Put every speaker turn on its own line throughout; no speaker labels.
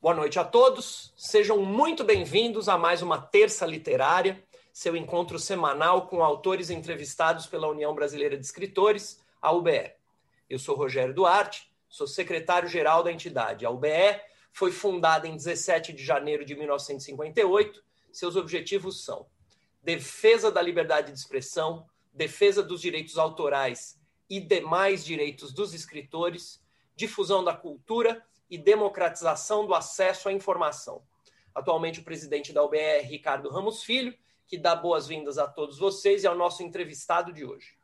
Boa noite a todos. Sejam muito bem-vindos a mais uma Terça Literária, seu encontro semanal com autores entrevistados pela União Brasileira de Escritores, a UBE. Eu sou Rogério Duarte, sou secretário-geral da entidade. A UBE foi fundada em 17 de janeiro de 1958. Seus objetivos são defesa da liberdade de expressão, defesa dos direitos autorais e demais direitos dos escritores, difusão da cultura e democratização do acesso à informação. Atualmente, o presidente da UBR, é Ricardo Ramos Filho, que dá boas-vindas a todos vocês e ao nosso entrevistado de hoje.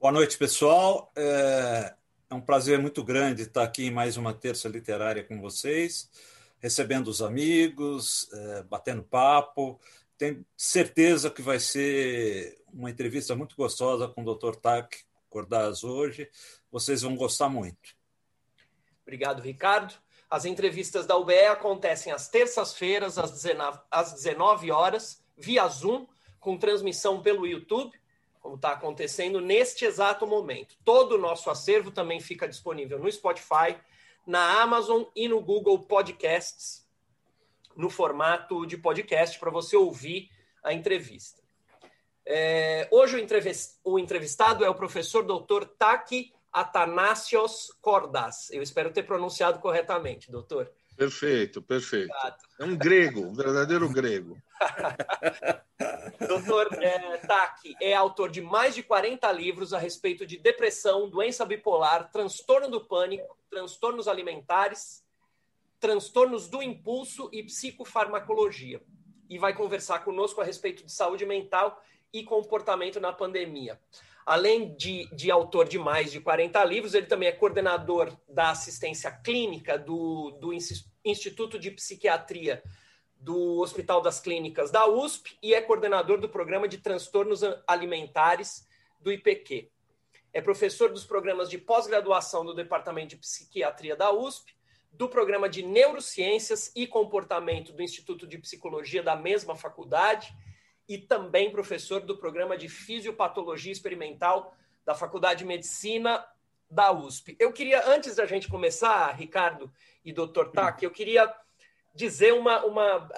Boa noite, pessoal. É, é um prazer muito grande estar aqui em mais uma terça literária com vocês, recebendo os amigos, é, batendo papo. Tenho certeza que vai ser uma entrevista muito gostosa com o Dr. Tak Cordaz hoje. Vocês vão gostar muito.
Obrigado, Ricardo. As entrevistas da UBE acontecem às terças-feiras, às 19, às 19 horas, via Zoom, com transmissão pelo YouTube, como está acontecendo neste exato momento. Todo o nosso acervo também fica disponível no Spotify, na Amazon e no Google Podcasts, no formato de podcast, para você ouvir a entrevista. É, hoje o, entrevistado é o professor doutor Taki Atanasios Cordas. Eu espero ter pronunciado corretamente, doutor.
Perfeito, perfeito. É um grego, um verdadeiro grego.
doutor é, Taki é autor de mais de 40 livros a respeito de depressão, doença bipolar, transtorno do pânico, transtornos alimentares, transtornos do impulso e psicofarmacologia. E vai conversar conosco a respeito de saúde mental e comportamento na pandemia. Além de, de, autor de mais de 40 livros, ele também é coordenador da assistência clínica do, do Instituto de Psiquiatria do Hospital das Clínicas da USP e é coordenador do programa de transtornos alimentares do IPQ. É professor dos programas de pós-graduação do Departamento de Psiquiatria da USP, do programa de Neurociências e Comportamento do Instituto de Psicologia da mesma faculdade e também professor do programa de Fisiopatologia Experimental da Faculdade de Medicina da USP. Eu queria, antes da gente começar, Ricardo e doutor Tak, eu queria dizer uma, uma.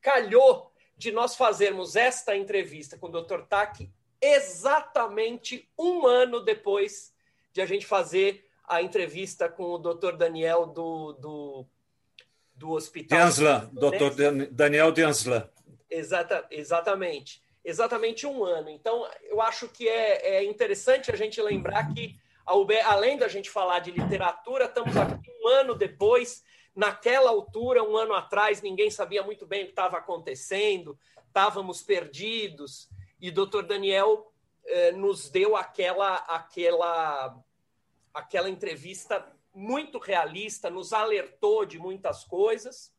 Calhou de nós fazermos esta entrevista com o doutor Tak exatamente um ano depois de a gente fazer a entrevista com o doutor Daniel do, do, do hospital.
Densla, doutor Daniel Densla.
Exata, exatamente. Exatamente um ano. Então, eu acho que é, é interessante a gente lembrar que, a UB, além da gente falar de literatura, estamos aqui um ano depois. Naquela altura, um ano atrás, ninguém sabia muito bem o que estava acontecendo, estávamos perdidos, e doutor Daniel eh, nos deu aquela, aquela, aquela entrevista muito realista, nos alertou de muitas coisas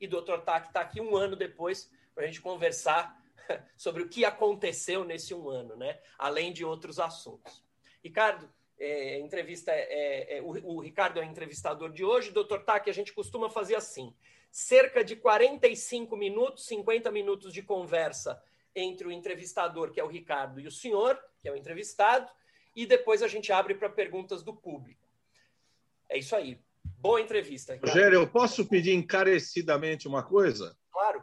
e Dr. Tak está aqui um ano depois para a gente conversar sobre o que aconteceu nesse um ano, né? além de outros assuntos. Ricardo, é, entrevista é, é, é o, o, Ricardo é o entrevistador de hoje. Doutor Tak, a gente costuma fazer assim: cerca de 45 minutos, 50 minutos de conversa entre o entrevistador, que é o Ricardo, e o senhor, que é o entrevistado, e depois a gente abre para perguntas do público. É isso aí. Boa entrevista.
Ricardo. Rogério, eu posso pedir encarecidamente uma coisa?
Claro.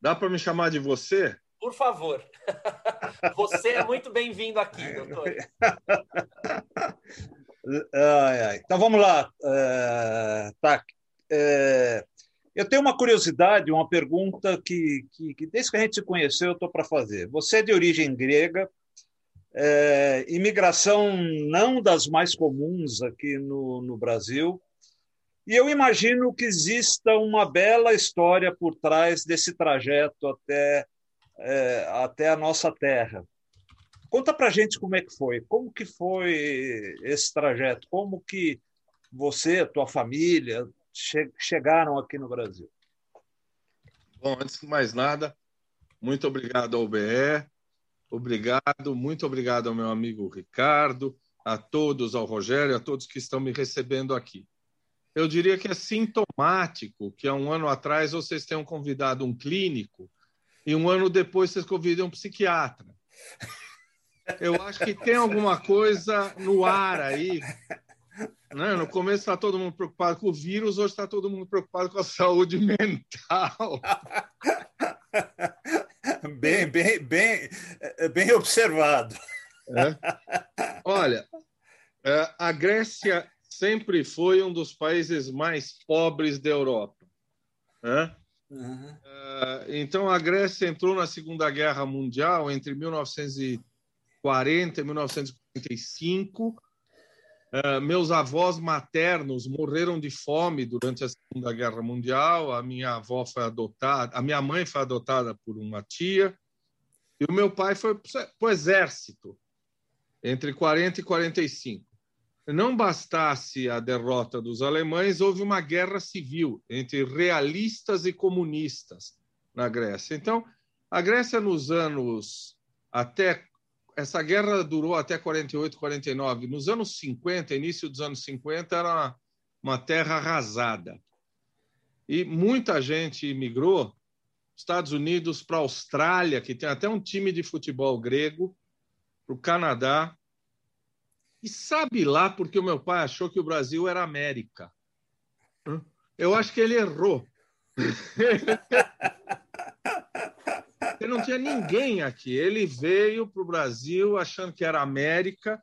Dá para me chamar de você?
Por favor. Você é muito bem-vindo aqui, doutor.
Ai, ai. Então vamos lá. É, tá. É, eu tenho uma curiosidade, uma pergunta que, que, que desde que a gente se conheceu eu estou para fazer. Você é de origem grega, é, imigração não das mais comuns aqui no, no Brasil, e eu imagino que exista uma bela história por trás desse trajeto até, é, até a nossa terra. Conta para gente como é que foi, como que foi esse trajeto, como que você, tua família che chegaram aqui no Brasil.
Bom, antes de mais nada, muito obrigado ao BE, obrigado, muito obrigado ao meu amigo Ricardo, a todos, ao Rogério, a todos que estão me recebendo aqui eu diria que é sintomático que há um ano atrás vocês tenham convidado um clínico e um ano depois vocês convidam um psiquiatra. Eu acho que tem alguma coisa no ar aí Né? No começo está todo mundo preocupado com o vírus, hoje está todo mundo preocupado com a saúde mental.
bem, bem, bem, bem observado.
É. Olha, é, a Grécia sempre foi um dos países mais pobres da Europa. Né? Uhum. Então, a Grécia entrou na Segunda Guerra Mundial entre 1940 e 1945. Uh, meus avós maternos morreram de fome durante a Segunda Guerra Mundial. A minha avó foi adotada, a minha mãe foi adotada por uma tia e o meu pai foi para o exército entre 40 e 45 não bastasse a derrota dos alemães, houve uma guerra civil entre realistas e comunistas na Grécia. Então, a Grécia nos anos até essa guerra durou até 48, 49. Nos anos 50, início dos anos 50, era uma, uma terra arrasada. E muita gente imigrou Estados Unidos para a Austrália, que tem até um time de futebol grego, para o Canadá, e sabe lá porque o meu pai achou que o Brasil era América. Eu acho que ele errou. Ele não tinha ninguém aqui. Ele veio para o Brasil achando que era América,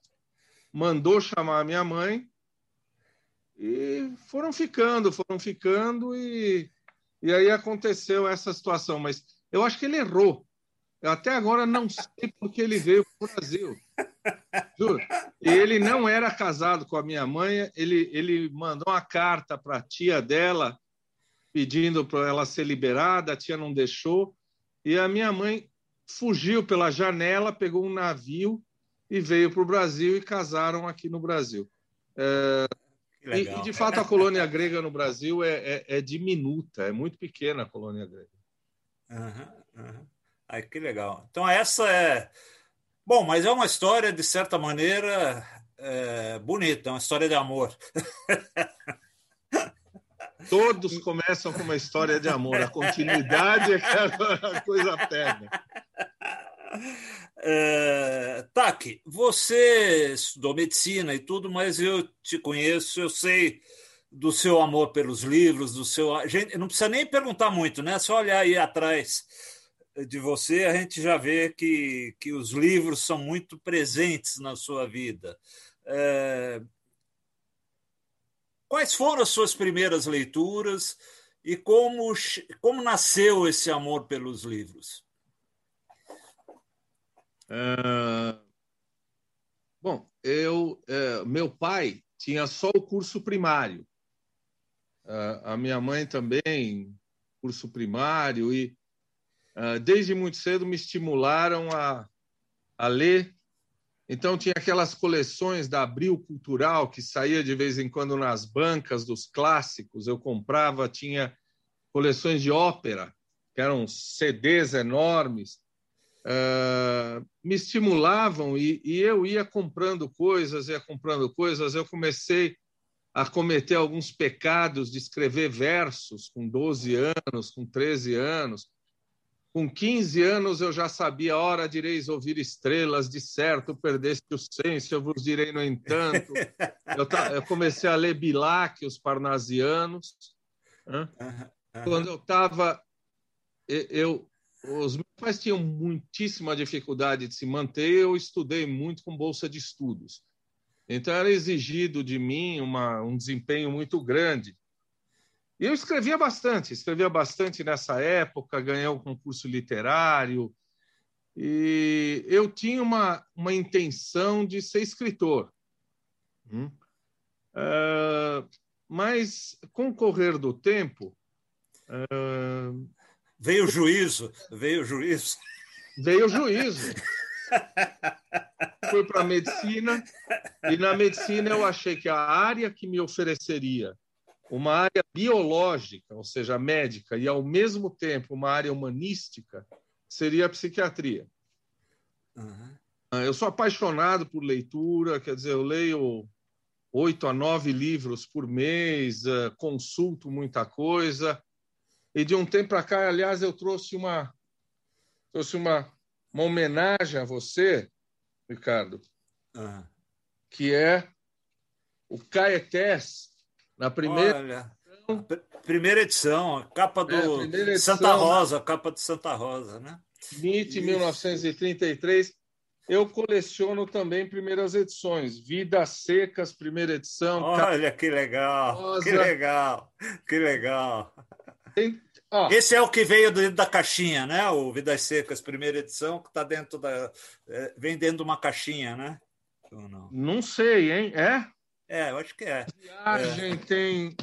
mandou chamar a minha mãe e foram ficando, foram ficando e, e aí aconteceu essa situação. Mas eu acho que ele errou. Eu até agora não sei porque ele veio para o Brasil. Juro. E ele não era casado com a minha mãe, ele, ele mandou uma carta para a tia dela pedindo para ela ser liberada, a tia não deixou, e a minha mãe fugiu pela janela, pegou um navio e veio para o Brasil e casaram aqui no Brasil. É, e, e, de fato, a colônia grega no Brasil é, é, é, diminuta, é muito pequena a colônia grega.
Uhum, uhum. Ai, que legal. Então, essa é Bom, mas é uma história, de certa maneira, é, bonita, é uma história de amor.
Todos começam com uma história de amor. A continuidade é que a coisa pega.
É, Taki, você estudou medicina e tudo, mas eu te conheço, eu sei do seu amor pelos livros, do seu. Gente, não precisa nem perguntar muito, né? Só olhar aí atrás de você, a gente já vê que, que os livros são muito presentes na sua vida. É... Quais foram as suas primeiras leituras e como, como nasceu esse amor pelos livros?
É... Bom, eu, é, meu pai tinha só o curso primário. A minha mãe também, curso primário, e desde muito cedo me estimularam a, a ler. Então, tinha aquelas coleções da Abril Cultural que saía de vez em quando nas bancas dos clássicos. Eu comprava, tinha coleções de ópera, que eram CDs enormes. Uh, me estimulavam e, e, eu ia comprando coisas, ia comprando coisas. Eu comecei a cometer alguns pecados de escrever versos com 12 anos, com 13 anos. Com 15 anos eu já sabia, hora direis ouvir estrelas, de certo perdeste o senso, eu vos direi no entanto. Eu, eu comecei a ler Bilac, os parnasianos. Né? Quando eu estava... Eu, os meus pais tinham muitíssima dificuldade de se manter, eu estudei muito com bolsa de estudos. Então era exigido de mim uma, um desempenho muito grande. E eu escrevia bastante, escrevia bastante nessa época, ganhei um concurso literário, e eu tinha uma, uma intenção de ser escritor. Hum? Uh, mas, com o correr do tempo.
Uh, veio o juízo, veio o juízo.
Veio o juízo. Fui para a medicina, e na medicina eu achei que a área que me ofereceria uma área biológica, ou seja, médica, e ao mesmo tempo uma área humanística, seria a psiquiatria. Uhum. Eu sou apaixonado por leitura, quer dizer, eu leio oito a nove livros por mês, eh, consulto muita coisa. E de um tempo para cá, aliás, eu trouxe uma trouxe uma, uma homenagem a você, Ricardo, uhum. que é o Caetés, na primeira.
Olha, primeira edição, a capa do é, edição, Santa Rosa, capa de Santa Rosa, né?
NIT 1933. Eu coleciono também primeiras edições. Vidas Secas, primeira edição.
Olha que legal, Rosa. que legal, que legal. Tem, Esse é o que veio dentro da caixinha, né? O Vidas Secas, primeira edição, que está dentro da. É, vem dentro de uma caixinha, né?
Não? não sei, hein? É?
É, eu acho que é.
Viagem
é.
tem.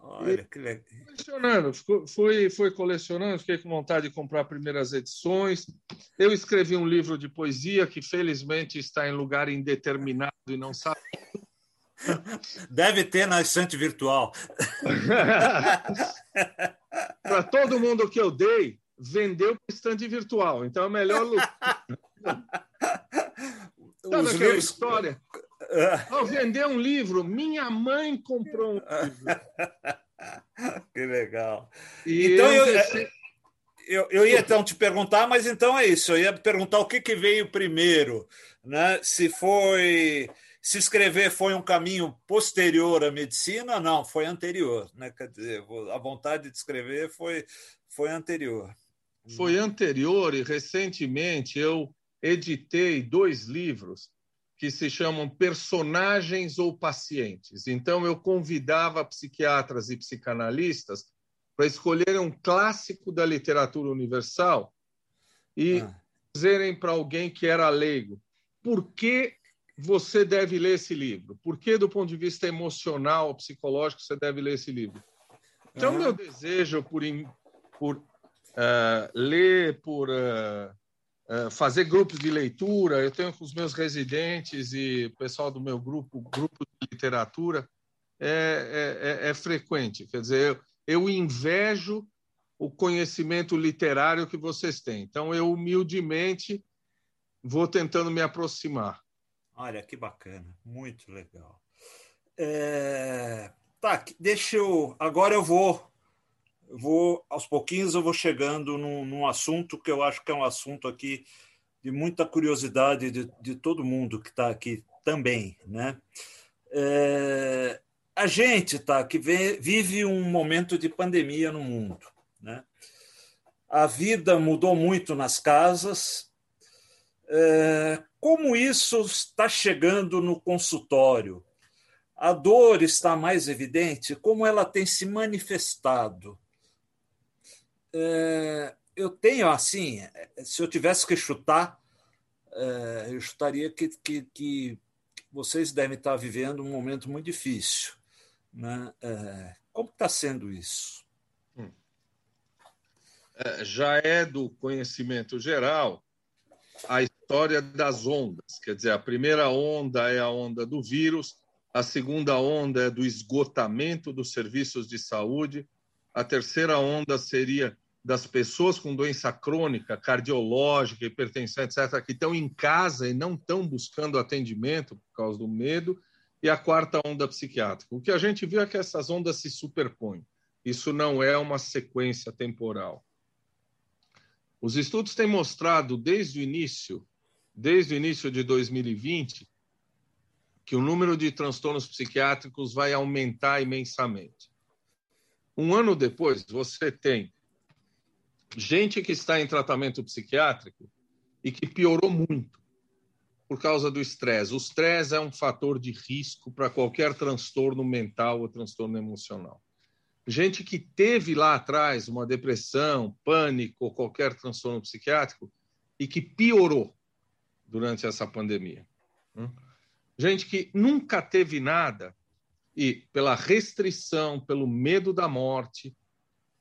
Olha, que legal.
Colecionando, fui, fui colecionando, fiquei com vontade de comprar primeiras edições. Eu escrevi um livro de poesia que, felizmente, está em lugar indeterminado e não sabe.
Deve ter na estante virtual.
Para todo mundo que eu dei, vendeu para estante virtual. Então é melhor. Sabe aquela livros... história? Ao vender um livro, minha mãe comprou um livro.
que legal. E então eu, eu, eu, eu, ia então te perguntar, mas então é isso. Eu ia perguntar o que, que veio primeiro, né? Se foi se escrever foi um caminho posterior à medicina, não, foi anterior, né? Quer dizer, a vontade de escrever foi foi anterior.
Foi anterior e recentemente eu editei dois livros que se chamam personagens ou pacientes. Então, eu convidava psiquiatras e psicanalistas para escolherem um clássico da literatura universal e ah. dizerem para alguém que era leigo por que você deve ler esse livro? Por que, do ponto de vista emocional, psicológico, você deve ler esse livro? Então, meu desejo por, por uh, ler, por uh, fazer grupos de leitura. Eu tenho com os meus residentes e o pessoal do meu grupo, grupo de literatura, é, é, é, é frequente. Quer dizer, eu, eu invejo o conhecimento literário que vocês têm. Então, eu humildemente vou tentando me aproximar.
Olha, que bacana, muito legal. É... Tá, deixa eu. Agora eu vou vou aos pouquinhos eu vou chegando num, num, assunto que eu acho que é um assunto aqui de muita curiosidade de, de todo mundo que está aqui também, né? É, a gente tá que vive um momento de pandemia no mundo, né? A vida mudou muito nas casas. É, como isso está chegando no consultório? A dor está mais evidente? Como ela tem se manifestado? É, eu tenho, assim, se eu tivesse que chutar, é, eu chutaria que, que, que, vocês devem estar vivendo um momento muito difícil. Né? É, como está sendo isso? Hum.
É, já é do conhecimento geral a história das ondas. Quer dizer, a primeira onda é a onda do vírus, a segunda onda é do esgotamento dos serviços de saúde, a terceira onda seria das pessoas com doença crônica, cardiológica, hipertensão, etc., que estão em casa e não estão buscando atendimento por causa do medo, e a quarta onda psiquiátrica. O que a gente viu é que essas ondas se superpõem. Isso não é uma sequência temporal. Os estudos têm mostrado desde o início, desde o início de 2020, que o número de transtornos psiquiátricos vai aumentar imensamente. Um ano depois, você tem gente que está em tratamento psiquiátrico e que piorou muito por causa do estresse. O estresse é um fator de risco para qualquer transtorno mental ou transtorno emocional. Gente que teve lá atrás uma depressão, pânico ou qualquer transtorno psiquiátrico e que piorou durante essa pandemia. Hum? Gente que nunca teve nada e, pela restrição, pelo medo da morte,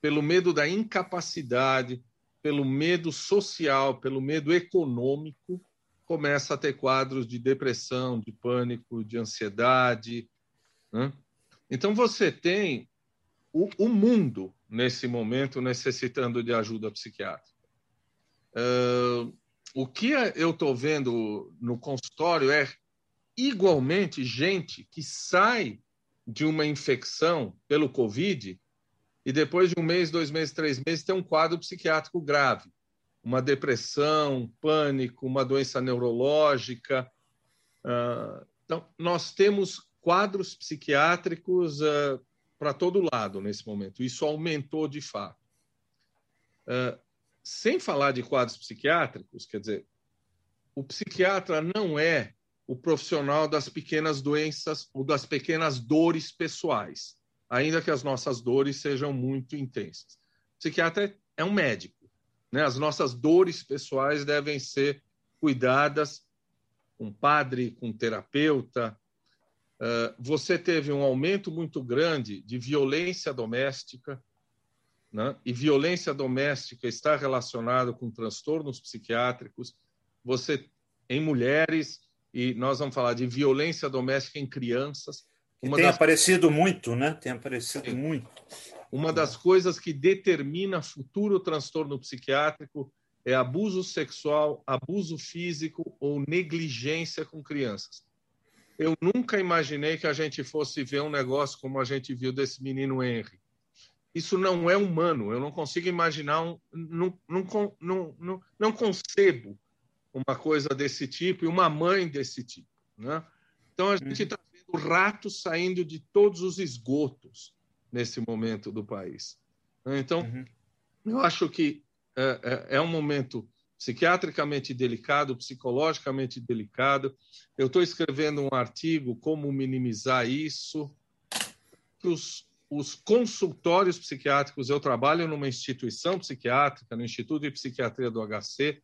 pelo medo da incapacidade, pelo medo social, pelo medo econômico, começa a ter quadros de depressão, de pânico, de ansiedade. Né? Então, você tem o, o, mundo, nesse momento, necessitando de ajuda psiquiátrica. Uh, o que eu estou vendo no consultório é, igualmente, gente que sai de uma infecção pelo Covid e depois de um mês, dois meses, três meses, tem um quadro psiquiátrico grave, uma depressão, pânico, uma doença neurológica. Ah, então, nós temos quadros psiquiátricos uh, para todo lado nesse momento. Isso aumentou de fato. Uh, sem falar de quadros psiquiátricos, quer dizer, o psiquiatra não é o profissional das pequenas doenças ou das pequenas dores pessoais, ainda que as nossas dores sejam muito intensas. O psiquiatra é um médico. Né? As nossas dores pessoais devem ser cuidadas com padre, com terapeuta. Uh, você teve um aumento muito grande de violência doméstica, né? e violência doméstica está relacionada com transtornos psiquiátricos. Você, em mulheres, e nós vamos falar de violência doméstica em crianças.
Uma tem das... aparecido muito, né? Tem aparecido Sim. muito.
Uma das coisas que determina futuro transtorno psiquiátrico é abuso sexual, abuso físico ou negligência com crianças. Eu nunca imaginei que a gente fosse ver um negócio como a gente viu desse menino Henry. Isso não é humano. Eu não consigo imaginar, um, não, não, não, não, não concebo uma coisa desse tipo e uma mãe desse tipo. Né? Então a gente está uhum. vendo ratos saindo de todos os esgotos nesse momento do país. Então, uhum. eu acho que é, é, é um momento psiquiatricamente delicado, psicologicamente delicado. Eu estou escrevendo um artigo como minimizar isso. Os, os consultórios psiquiátricos, eu trabalho numa instituição psiquiátrica, no Instituto de Psiquiatria do HC.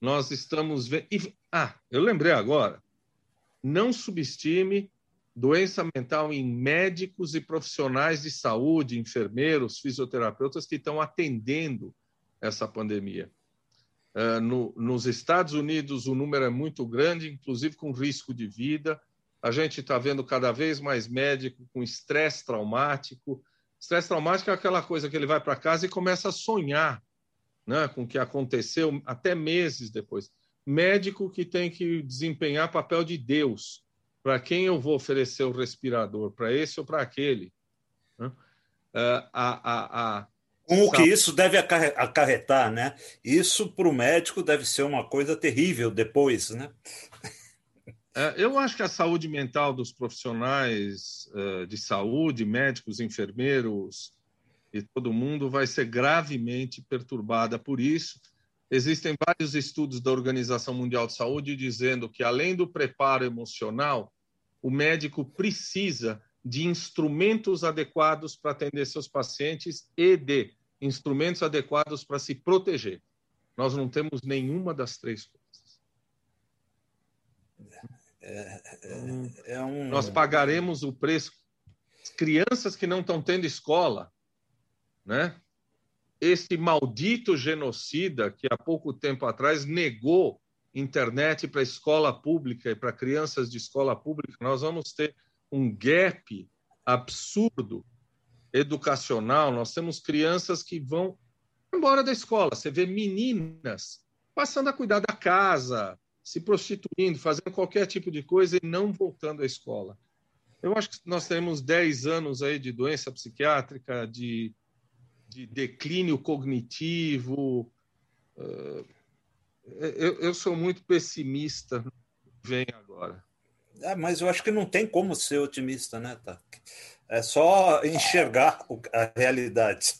Nós estamos vendo. Ah, eu lembrei agora. Não subestime doença mental em médicos e profissionais de saúde, enfermeiros, fisioterapeutas que estão atendendo essa pandemia. Uh, no, nos Estados Unidos, o número é muito grande, inclusive com risco de vida. A gente está vendo cada vez mais médico com estresse traumático. Estresse traumático é aquela coisa que ele vai para casa e começa a sonhar né, com o que aconteceu até meses depois. Médico que tem que desempenhar papel de Deus. Para quem eu vou oferecer o respirador? Para esse ou para aquele? Né? Uh, a, a, a
com o que isso deve acarretar, né? Isso para o médico deve ser uma coisa terrível depois, né?
É, eu acho que a saúde mental dos profissionais uh, de saúde, médicos, enfermeiros e todo mundo vai ser gravemente perturbada por isso. Existem vários estudos da Organização Mundial de Saúde dizendo que, além do preparo emocional, o médico precisa de instrumentos adequados para atender seus pacientes e de instrumentos adequados para se proteger. Nós não temos nenhuma das três coisas. É, é, é um... Nós pagaremos o preço. Crianças que não estão tendo escola, né? Esse maldito genocida que há pouco tempo atrás negou internet para escola pública e para crianças de escola pública, nós vamos ter um gap absurdo educacional. Nós temos crianças que vão embora da escola. Você vê meninas passando a cuidar da casa, se prostituindo, fazendo qualquer tipo de coisa e não voltando à escola. Eu acho que nós temos 10 anos aí de doença psiquiátrica, de, de declínio cognitivo. Uh, eu, eu sou muito pessimista. Vem agora.
É, mas eu acho que não tem como ser otimista, né, tá? É só enxergar a realidade.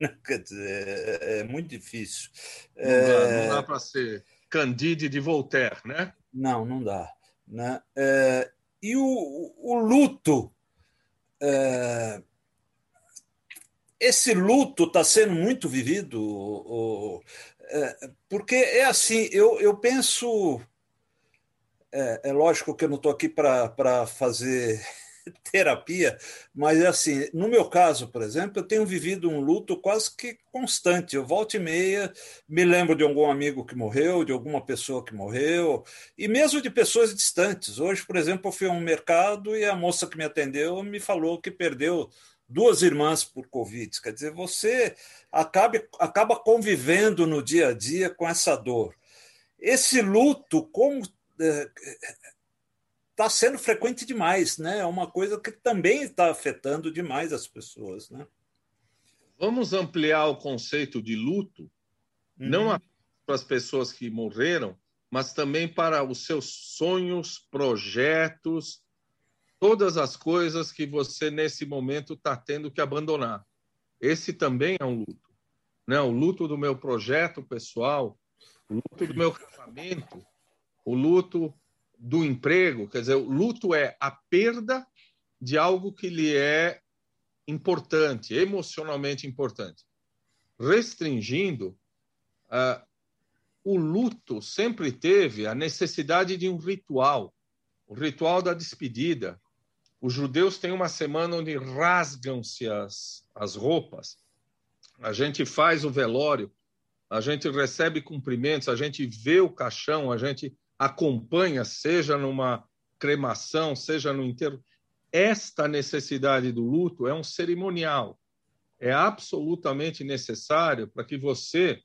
Quer dizer, é, é muito difícil.
Não é... dá, dá para ser Candide de Voltaire, né?
Não, não dá. Né? É... E o, o luto. É... Esse luto está sendo muito vivido, o... É, porque é assim, eu, eu penso é, é lógico que eu não estou aqui para fazer terapia, mas é assim, no meu caso, por exemplo, eu tenho vivido um luto quase que constante. Eu volto e meia, me lembro de algum amigo que morreu, de alguma pessoa que morreu, e mesmo de pessoas distantes. Hoje, por exemplo, eu fui a um mercado e a moça que me atendeu me falou que perdeu duas irmãs por Covid. Quer dizer, você acaba, acaba convivendo no dia a dia com essa dor. Esse luto, como está sendo frequente demais, né? É uma coisa que também está afetando demais as pessoas, né?
Vamos ampliar o conceito de luto, uhum. não para as pessoas que morreram, mas também para os seus sonhos, projetos, todas as coisas que você, nesse momento, está tendo que abandonar. Esse também é um luto. Né? O luto do meu projeto pessoal, o luto do meu casamento, o luto do emprego. Quer dizer, o luto é a perda de algo que lhe é importante, emocionalmente importante. Restringindo, uh, o luto sempre teve a necessidade de um ritual, o ritual da despedida, os judeus têm uma semana onde rasgam-se as, as roupas, a gente faz o velório, a gente recebe cumprimentos, a gente vê o caixão, a gente acompanha, seja numa cremação, seja no enterro. Esta necessidade do luto é um cerimonial. É absolutamente necessário para que você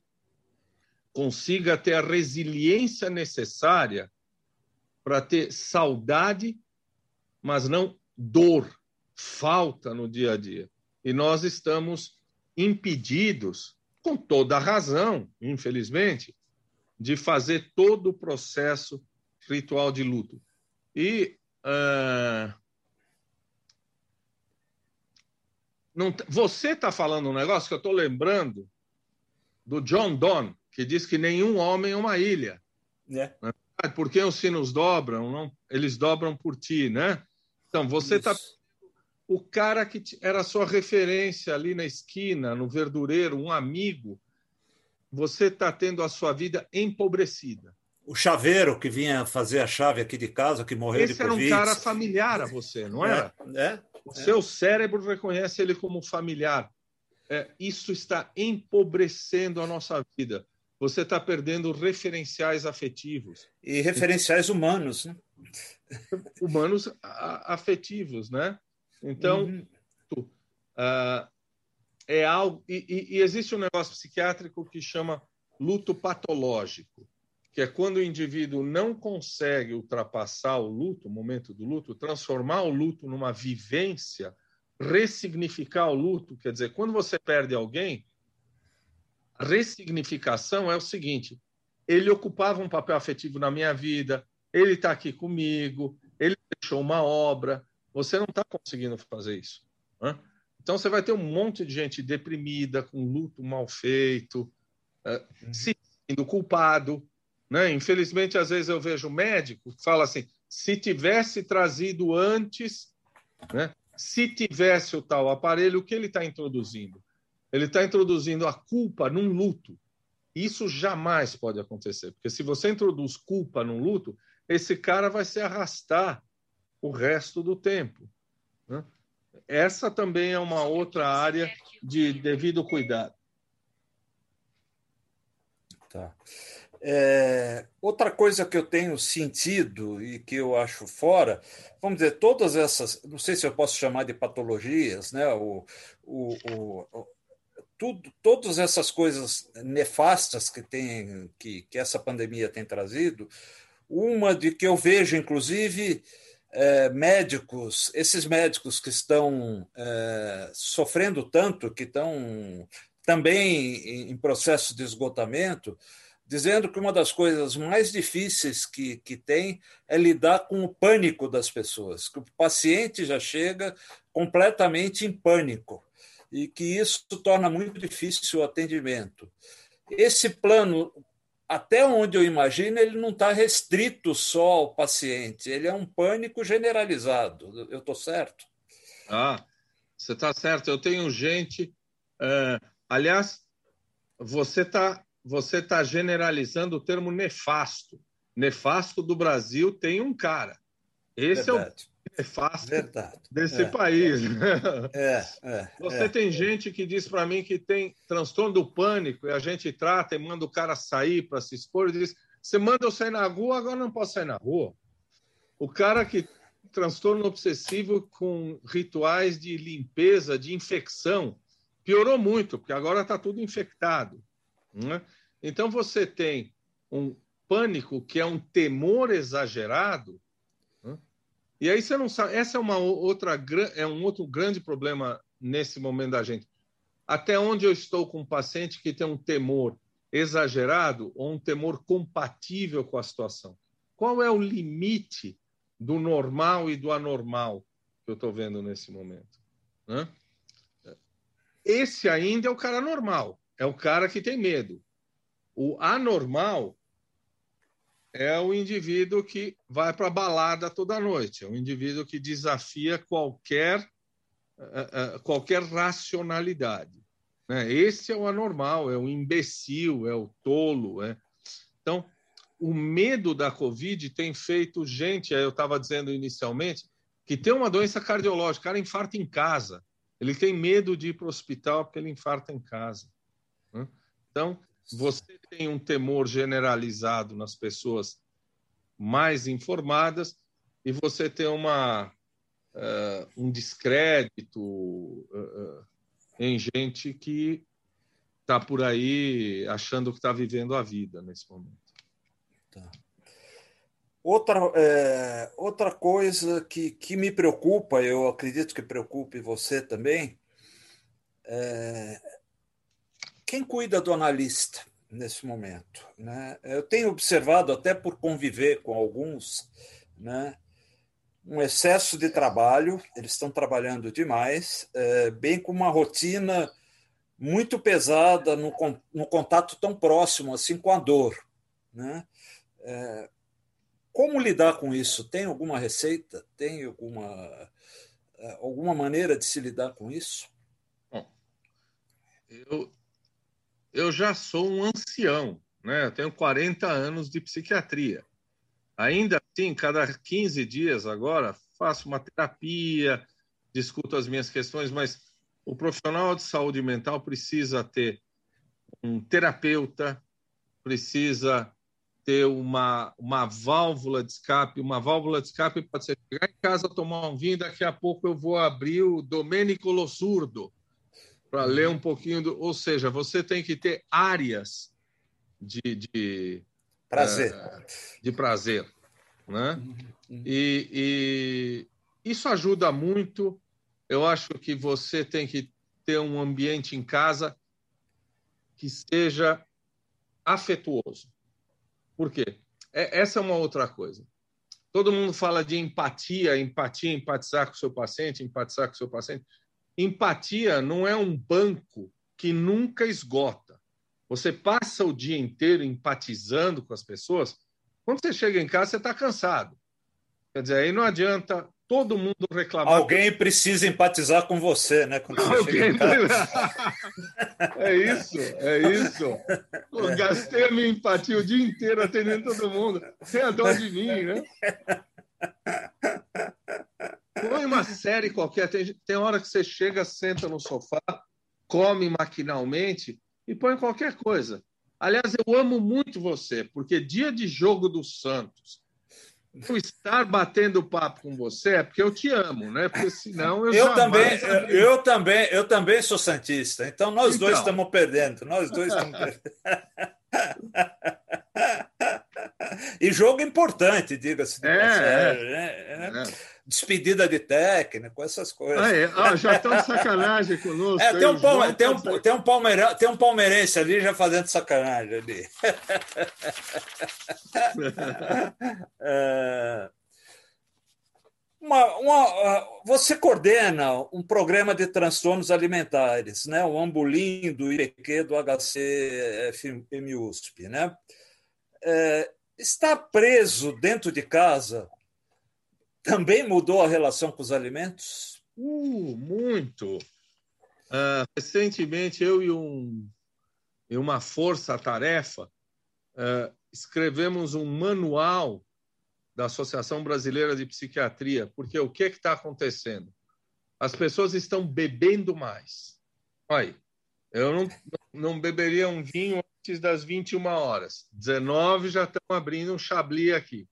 consiga ter a resiliência necessária para ter saudade, mas não dor, falta no dia a dia. E nós estamos impedidos, com toda a razão, infelizmente, de fazer todo o processo ritual de luto. E uh, não, você está falando um negócio que eu estou lembrando do John Donne, que diz que nenhum homem é uma ilha. É. Porque os sinos dobram, não, eles dobram por ti, né? Então, você está. O cara que era sua referência ali na esquina, no verdureiro, um amigo, você está tendo a sua vida empobrecida.
O chaveiro que vinha fazer a chave aqui de casa, que morreu
Esse
de
Covid. Esse era um cara familiar a você, não era? É, é o é. seu cérebro reconhece ele como familiar. É, isso está empobrecendo a nossa vida. Você está perdendo referenciais afetivos.
E referenciais humanos. Né?
Humanos afetivos, né? Então, uhum. uh, é algo e, e, existe um negócio psiquiátrico que chama luto patológico, que é quando o indivíduo não consegue ultrapassar o luto, o momento do luto, transformar o luto numa vivência, ressignificar o luto, quer dizer, quando você perde alguém, a ressignificação é o seguinte: ele ocupava um papel afetivo na minha vida, ele está aqui comigo, ele deixou uma obra, você não está conseguindo fazer isso. Né? Então você vai ter um monte de gente deprimida, com luto mal feito, é, uhum. se sentindo culpado. Né? Infelizmente, às vezes eu vejo médico que fala assim: se tivesse trazido antes, né? se tivesse o tal aparelho, o que ele está introduzindo? Ele está introduzindo a culpa num luto. Isso jamais pode acontecer, porque se você introduz culpa num luto, esse cara vai se arrastar o resto do tempo. Né? Essa também é uma outra área de devido cuidado.
Tá. É, outra coisa que eu tenho sentido e que eu acho fora, vamos dizer, todas essas, não sei se eu posso chamar de patologias, né? O, o, o, tudo, todas essas coisas nefastas que tem, que, que essa pandemia tem trazido, uma de que eu vejo, inclusive, é, médicos, esses médicos que estão é, sofrendo tanto, que estão também em, processo de esgotamento, dizendo que uma das coisas mais difíceis que, que tem é lidar com o pânico das pessoas, que o paciente já chega completamente em pânico e que isso torna muito difícil o atendimento. Esse plano até onde eu imagino, ele não está restrito só ao paciente, ele é um pânico generalizado. Eu estou certo?
Ah, você está certo. Eu tenho gente. Uh, aliás, você está você tá generalizando o termo nefasto. Nefasto do Brasil tem um cara. Esse Verdade. é o nefasto Verdade. desse é, país. É, é, Você é. tem gente que diz para mim que tem transtorno do pânico e a gente trata e manda o cara sair para se expor e diz: você manda eu sair na rua, agora não posso sair na rua. O cara que transtorno obsessivo com rituais de limpeza, de infecção, piorou muito, porque agora está tudo infectado. Né? Então você tem um pânico que é um temor exagerado e aí você não sabe. Essa é uma outra é um outro grande problema nesse momento da gente. Até onde eu estou com um paciente que tem um temor exagerado ou um temor compatível com a situação? Qual é o limite do normal e do anormal que eu estou vendo nesse momento. Né? Esse ainda é o cara normal, é o cara que tem medo. O anormal é o indivíduo que vai para a balada toda noite, é o indivíduo que desafia qualquer, eh, eh, qualquer racionalidade. Né? Esse é o anormal, é o imbecil, é o tolo. É... Então, o medo da Covid tem feito gente, eu estava dizendo inicialmente, que tem uma doença cardiológica, o cara infarta em casa. Ele tem medo de ir para o hospital porque ele infarta em casa. Né? Então, você tem um temor generalizado nas pessoas mais informadas e você tem uma, uh, um descrédito uh, em gente que está por aí achando que está vivendo a vida nesse momento. Tá.
Outra, é, outra coisa que, que me preocupa, eu acredito que preocupe você também, é, quem cuida do analista nesse momento? Né? Eu tenho observado, até por conviver com alguns, né, um excesso de trabalho, eles estão trabalhando demais, é, bem com uma rotina muito pesada no, no contato tão próximo assim com a dor. Né? É, como lidar com isso? Tem alguma receita? Tem alguma, é, alguma maneira de se lidar com isso? Bom,
eu, eu já sou um ancião, né? eu tenho 40 anos de psiquiatria. Ainda assim, cada 15 dias agora, faço uma terapia, discuto as minhas questões, mas o profissional de saúde mental precisa ter um terapeuta, precisa ter uma, uma válvula de escape. Uma válvula de escape pode ser chegar em casa, tomar um vinho, daqui a pouco eu vou abrir o Domenico Lossurdo para ler um pouquinho. Do... Ou seja, você tem que ter áreas de, de
prazer. Uh,
de prazer. Né? Uhum. E, e isso ajuda muito. Eu acho que você tem que ter um ambiente em casa que seja afetuoso. Por quê? É, essa é uma outra coisa. Todo mundo fala de empatia, empatia, empatizar com o seu paciente, empatizar com o seu paciente. Empatia não é um banco que nunca esgota. Você passa o dia inteiro empatizando com as pessoas, quando você chega em casa, você está cansado. Quer dizer, aí não adianta todo mundo reclamar.
Alguém precisa empatizar com você, né? Quando você Alguém...
é isso, é isso. Eu gastei a minha empatia o dia inteiro atendendo todo mundo. Tem a dó de mim, né? Põe uma série qualquer. Tem, tem hora que você chega, senta no sofá, come maquinalmente e põe qualquer coisa. Aliás, eu amo muito você, porque dia de jogo do Santos, eu estar batendo papo com você é porque eu te amo, né? Porque senão eu
eu também eu também eu também sou santista. Então nós então, dois estamos perdendo. Nós dois estamos perdendo. e jogo importante, diga-se.
É, é, é,
é, Despedida de técnico, essas coisas.
Ah, é. ah já estão de sacanagem conosco.
É, tem, um palme... tem, um, tem, um palmeira... tem um palmeirense ali já fazendo sacanagem ali. é... Uma, uma, você coordena um programa de transtornos alimentares, né? o Ambulim do IPQ do HC USP. Né? É, está preso dentro de casa também mudou a relação com os alimentos?
Uh, muito. Uh, recentemente, eu e, um, e uma força-tarefa uh, escrevemos um manual da Associação Brasileira de Psiquiatria, porque o que está acontecendo? As pessoas estão bebendo mais. Olha, eu não, não beberia um vinho antes das 21 horas. 19 já estão abrindo um chablis aqui.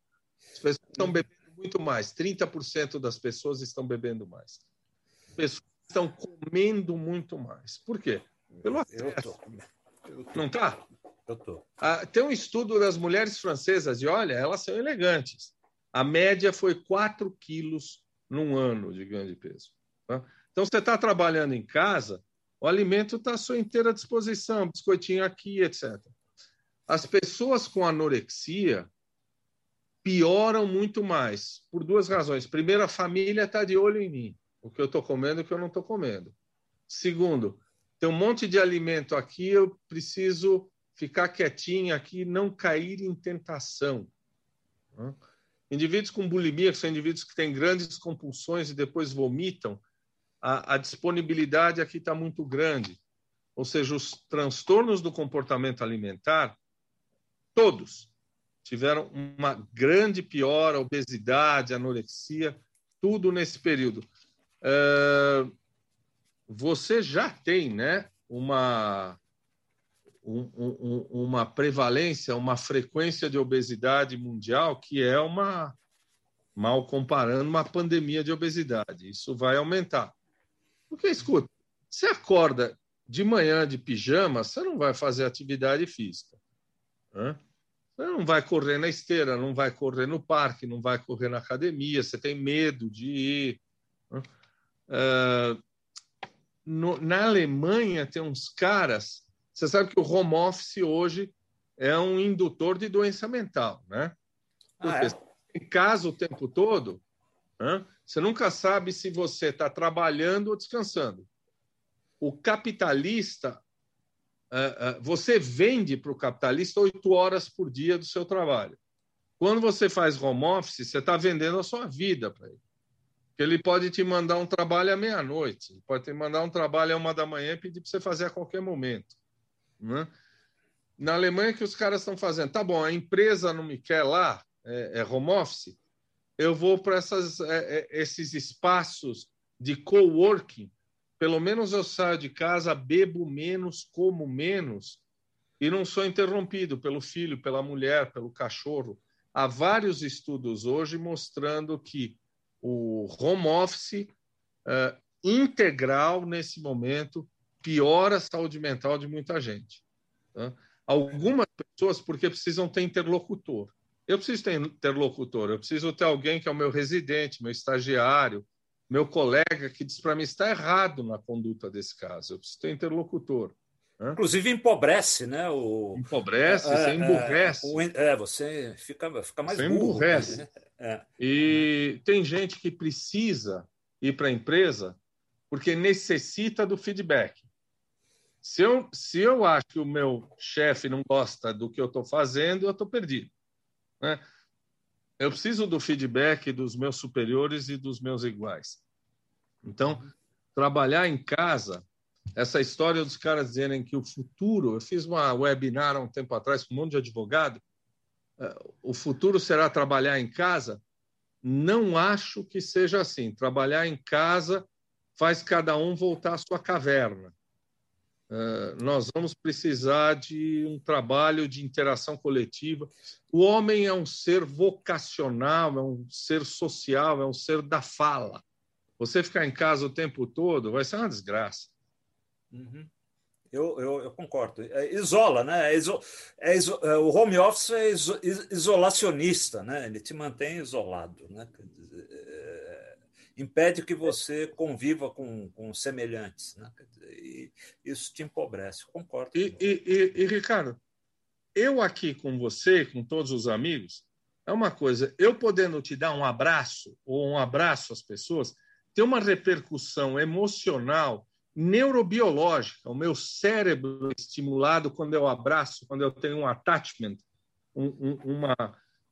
As pessoas estão bebendo muito mais. 30% das pessoas estão bebendo mais. As pessoas estão comendo muito mais. Por quê? Pelo acesso. Não tá?
Eu tô.
Ah, tem um estudo das mulheres francesas e olha, elas são elegantes. A média foi 4 quilos num ano de ganho de peso. Tá? Então, você está trabalhando em casa, o alimento está à sua inteira disposição, biscoitinho aqui, etc. As pessoas com anorexia pioram muito mais, por duas razões. Primeiro, a família está de olho em mim, o que eu estou comendo e o que eu não estou comendo. Segundo, tem um monte de alimento aqui, eu preciso ficar quietinho aqui, não cair em tentação. Indivíduos com bulimia, que são indivíduos que têm grandes compulsões e depois vomitam, a, a disponibilidade aqui está muito grande. Ou seja, os transtornos do comportamento alimentar, todos, tiveram uma grande piora, obesidade, anorexia, tudo nesse período. Uh, você já tem né, uma, um, um, uma prevalência, uma frequência de obesidade mundial que é uma, mal comparando, uma pandemia de obesidade. Isso vai aumentar. Porque, escuta, você acorda de manhã de pijama, você não vai fazer atividade física. Né? Você não vai correr na esteira, não vai correr no parque, não vai correr na academia, você tem medo de ir. Uh, no, na Alemanha tem uns caras você sabe que o home office hoje é um indutor de doença mental, né? Porque ah, é? em casa o tempo todo, né? você nunca sabe se você está trabalhando ou descansando. O capitalista, você vende para o capitalista oito horas por dia do seu trabalho. Quando você faz home office, você está vendendo a sua vida para ele. Porque ele pode te mandar um trabalho à meia-noite, pode te mandar um trabalho à uma da manhã e pedir para você fazer a qualquer momento. Né? Na Alemanha, que os caras estão fazendo? Tá bom, a empresa não me quer lá, é, é home office, eu vou para é, é, esses espaços de coworking. Pelo menos eu saio de casa, bebo menos, como menos e não sou interrompido pelo filho, pela mulher, pelo cachorro. Há vários estudos hoje mostrando que o home office uh, integral nesse momento piora a saúde mental de muita gente. Tá? Algumas pessoas, porque precisam ter interlocutor. Eu preciso ter interlocutor, eu preciso ter alguém que é o meu residente, meu estagiário, meu colega que diz para mim está errado na conduta desse caso. Eu preciso ter interlocutor.
Né? Inclusive empobrece, né? O...
Empobrece, é, você é, emburrece.
É, é, você fica, fica mais
você burro. Emburrece. Né? É. E tem gente que precisa ir para a empresa porque necessita do feedback. Se eu, se eu acho que o meu chefe não gosta do que eu estou fazendo, eu estou perdido. Né? Eu preciso do feedback dos meus superiores e dos meus iguais. Então, trabalhar em casa, essa história dos caras dizerem que o futuro, eu fiz uma webinar há um tempo atrás com um monte de advogado, eh, o futuro será trabalhar em casa? Não acho que seja assim. Trabalhar em casa faz cada um voltar à sua caverna. Uh, nós vamos precisar de um trabalho de interação coletiva. O homem é um ser vocacional, é um ser social, é um ser da fala. Você ficar em casa o tempo todo vai ser uma desgraça.
Uhum. Eu, eu, eu, concordo. É, isola, né? É iso, é iso, é, o home office é iso, isolacionista, né? Ele te mantém isolado, né? Impede que você conviva com, com semelhantes. Né? E isso te empobrece, concordo.
E, e, e, e, Ricardo, eu aqui com você, com todos os amigos, é uma coisa, eu podendo te dar um abraço, ou um abraço às pessoas, tem uma repercussão emocional, neurobiológica. O meu cérebro é estimulado quando eu abraço, quando eu tenho um attachment, um, um, uma,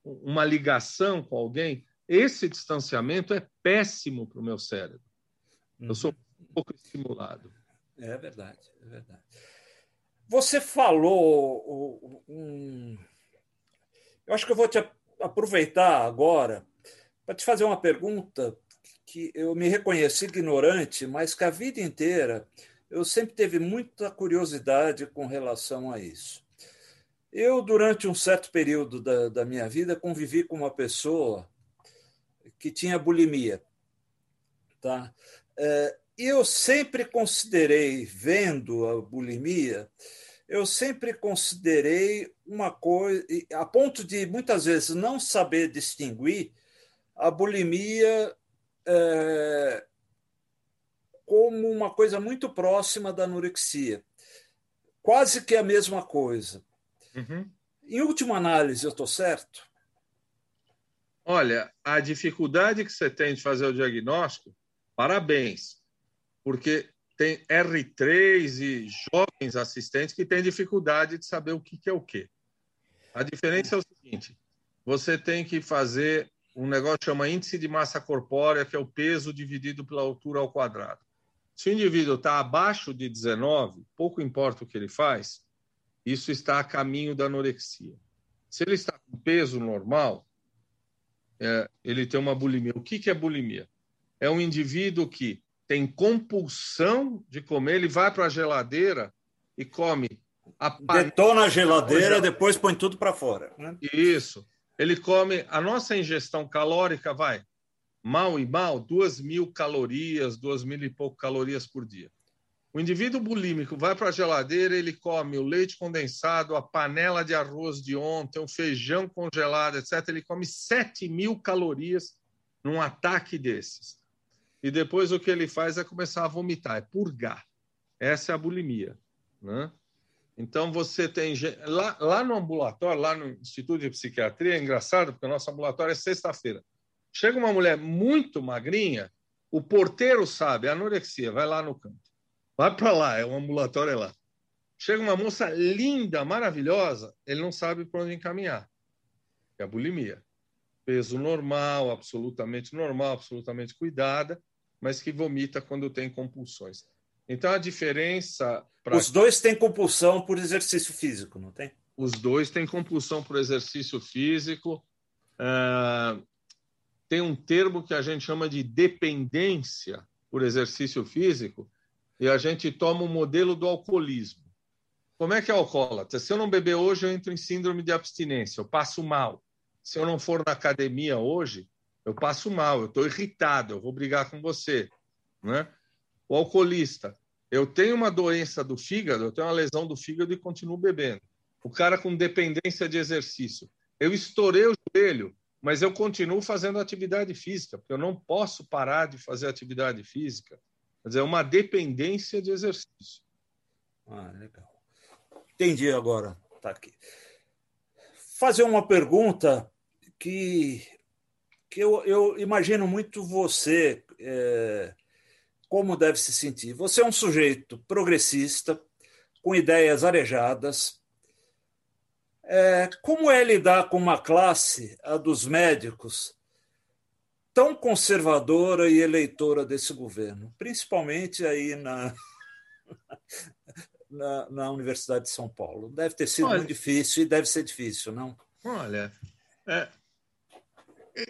uma ligação com alguém esse distanciamento é péssimo para o meu cérebro. Uhum. Eu sou um pouco estimulado.
É verdade, é verdade. Você falou um... Eu acho que eu vou te aproveitar agora para te fazer uma pergunta que eu me reconheci ignorante, mas que a vida inteira eu sempre teve muita curiosidade com relação a isso. Eu, durante um certo período da, da minha vida, convivi com uma pessoa que tinha bulimia. Tá? É, eu sempre considerei, vendo a bulimia, eu sempre considerei uma coisa, a ponto de muitas vezes não saber distinguir a bulimia é, como uma coisa muito próxima da anorexia. Quase que a mesma coisa. Uhum. Em última análise, eu estou certo?
Olha, a dificuldade que você tem de fazer o diagnóstico, parabéns, porque tem R3 e jovens assistentes que têm dificuldade de saber o que é o quê. A diferença é o seguinte: você tem que fazer um negócio que chama índice de massa corpórea, que é o peso dividido pela altura ao quadrado. Se o indivíduo está abaixo de 19, pouco importa o que ele faz, isso está a caminho da anorexia. Se ele está com peso normal, é, ele tem uma bulimia. O que, que é bulimia? É um indivíduo que tem compulsão de comer, ele vai para a geladeira e come.
A Detona a geladeira, depois põe tudo para fora. Né?
Isso. Ele come. A nossa ingestão calórica vai mal e mal, duas mil calorias, duas mil e pouco calorias por dia. O indivíduo bulímico vai para a geladeira, ele come o leite condensado, a panela de arroz de ontem, o feijão congelado, etc. Ele come 7 mil calorias num ataque desses. E depois o que ele faz é começar a vomitar, é purgar. Essa é a bulimia. Né? Então você tem. Lá, lá no ambulatório, lá no Instituto de Psiquiatria, é engraçado, porque o nosso ambulatório é sexta-feira. Chega uma mulher muito magrinha, o porteiro sabe, anorexia, vai lá no canto. Vai para lá, é um ambulatório é lá. Chega uma moça linda, maravilhosa, ele não sabe para onde encaminhar. É a bulimia. Peso normal, absolutamente normal, absolutamente cuidada, mas que vomita quando tem compulsões. Então a diferença.
Os dois têm compulsão por exercício físico, não tem?
Os dois têm compulsão por exercício físico. Uh, tem um termo que a gente chama de dependência por exercício físico, e a gente toma o modelo do alcoolismo. Como é que é alcoólatra? Se eu não beber hoje, eu entro em síndrome de abstinência, eu passo mal. Se eu não for na academia hoje, eu passo mal, eu estou irritado, eu vou brigar com você. Né? O alcoolista, eu tenho uma doença do fígado, eu tenho uma lesão do fígado e continuo bebendo. O cara com dependência de exercício, eu estourei o joelho, mas eu continuo fazendo atividade física, porque eu não posso parar de fazer atividade física. Quer dizer, é uma dependência de exercício.
Ah, legal. Entendi agora. Tá aqui. Fazer uma pergunta que, que eu, eu imagino muito você é, como deve se sentir. Você é um sujeito progressista, com ideias arejadas. É, como é lidar com uma classe, a dos médicos, tão conservadora e eleitora desse governo, principalmente aí na, na, na, Universidade de São Paulo. Deve ter sido olha, muito difícil e deve ser difícil, não?
Olha, é,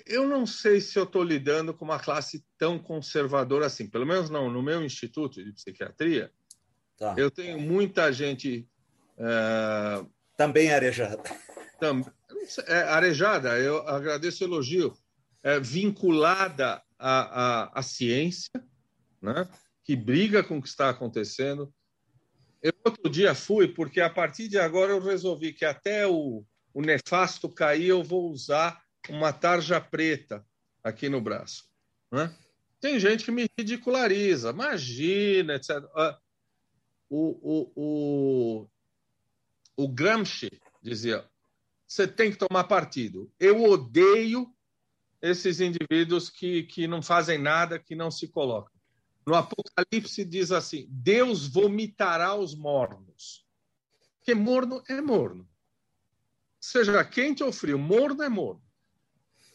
eu não sei se eu estou lidando com uma classe tão conservadora assim, pelo menos não no meu instituto de psiquiatria. Tá. Eu tenho muita gente. É,
também arejada.
Tam, é, arejada, eu agradeço o elogio é, vinculada à, à, à, ciência, né? que briga com o que está acontecendo. Eu outro dia fui, porque a partir de agora eu resolvi que até o, o nefasto cair eu vou usar uma tarja preta aqui no braço. Né? Tem gente que me ridiculariza, imagina, etc. Ah, o, o, o, o Gramsci dizia: você tem que tomar partido. Eu odeio esses indivíduos que, que não fazem nada, que não se colocam. No Apocalipse diz assim: Deus vomitará os mornos. Porque morno é morno. Seja quente ou frio, morno é morno.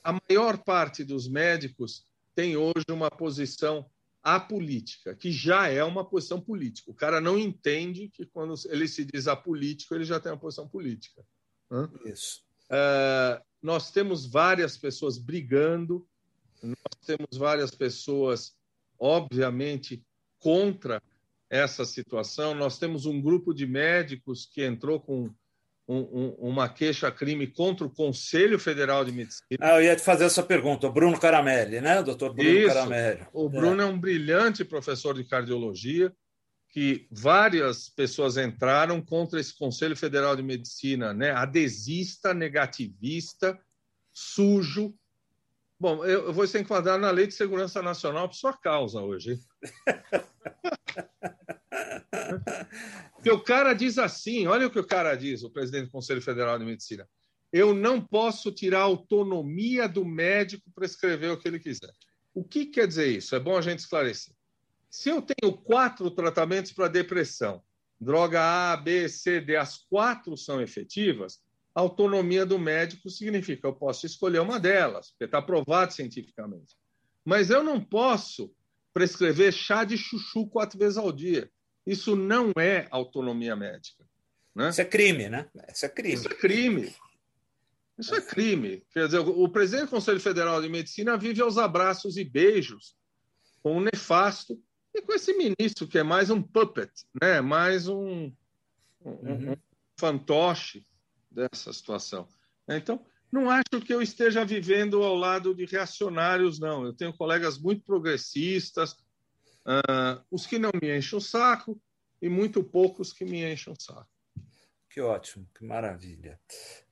A maior parte dos médicos tem hoje uma posição apolítica, que já é uma posição política. O cara não entende que quando ele se diz apolítico, ele já tem uma posição política.
Isso.
Uh, nós temos várias pessoas brigando, nós temos várias pessoas, obviamente, contra essa situação. Nós temos um grupo de médicos que entrou com um, um, uma queixa-crime contra o Conselho Federal de Medicina.
Ah, eu ia te fazer essa pergunta, o Bruno Caramelli, né? O doutor Bruno Isso. Caramelli.
O Bruno é. é um brilhante professor de cardiologia que várias pessoas entraram contra esse Conselho Federal de Medicina, né? adesista, negativista, sujo. Bom, eu vou ser enquadrado na Lei de Segurança Nacional por sua causa hoje. Porque o cara diz assim: olha o que o cara diz, o presidente do Conselho Federal de Medicina. eu não posso tirar a autonomia do médico para escrever o que ele quiser. O que quer dizer isso? É bom a gente esclarecer. Se eu tenho quatro tratamentos para depressão, droga A, B, C, D, as quatro são efetivas, a autonomia do médico significa que eu posso escolher uma delas, porque está provado cientificamente. Mas eu não posso prescrever chá de chuchu quatro vezes ao dia. Isso não é autonomia médica. Né?
Isso é crime, né?
Isso é crime. Isso é crime. Isso é crime. Quer dizer, o presidente do Conselho Federal de Medicina vive aos abraços e beijos com o nefasto e com esse ministro que é mais um puppet, né? mais um, um, uhum. um fantoche dessa situação. Então, não acho que eu esteja vivendo ao lado de reacionários, não. Eu tenho colegas muito progressistas, uh, os que não me enchem o saco e muito poucos que me enchem o saco.
Que ótimo, que maravilha.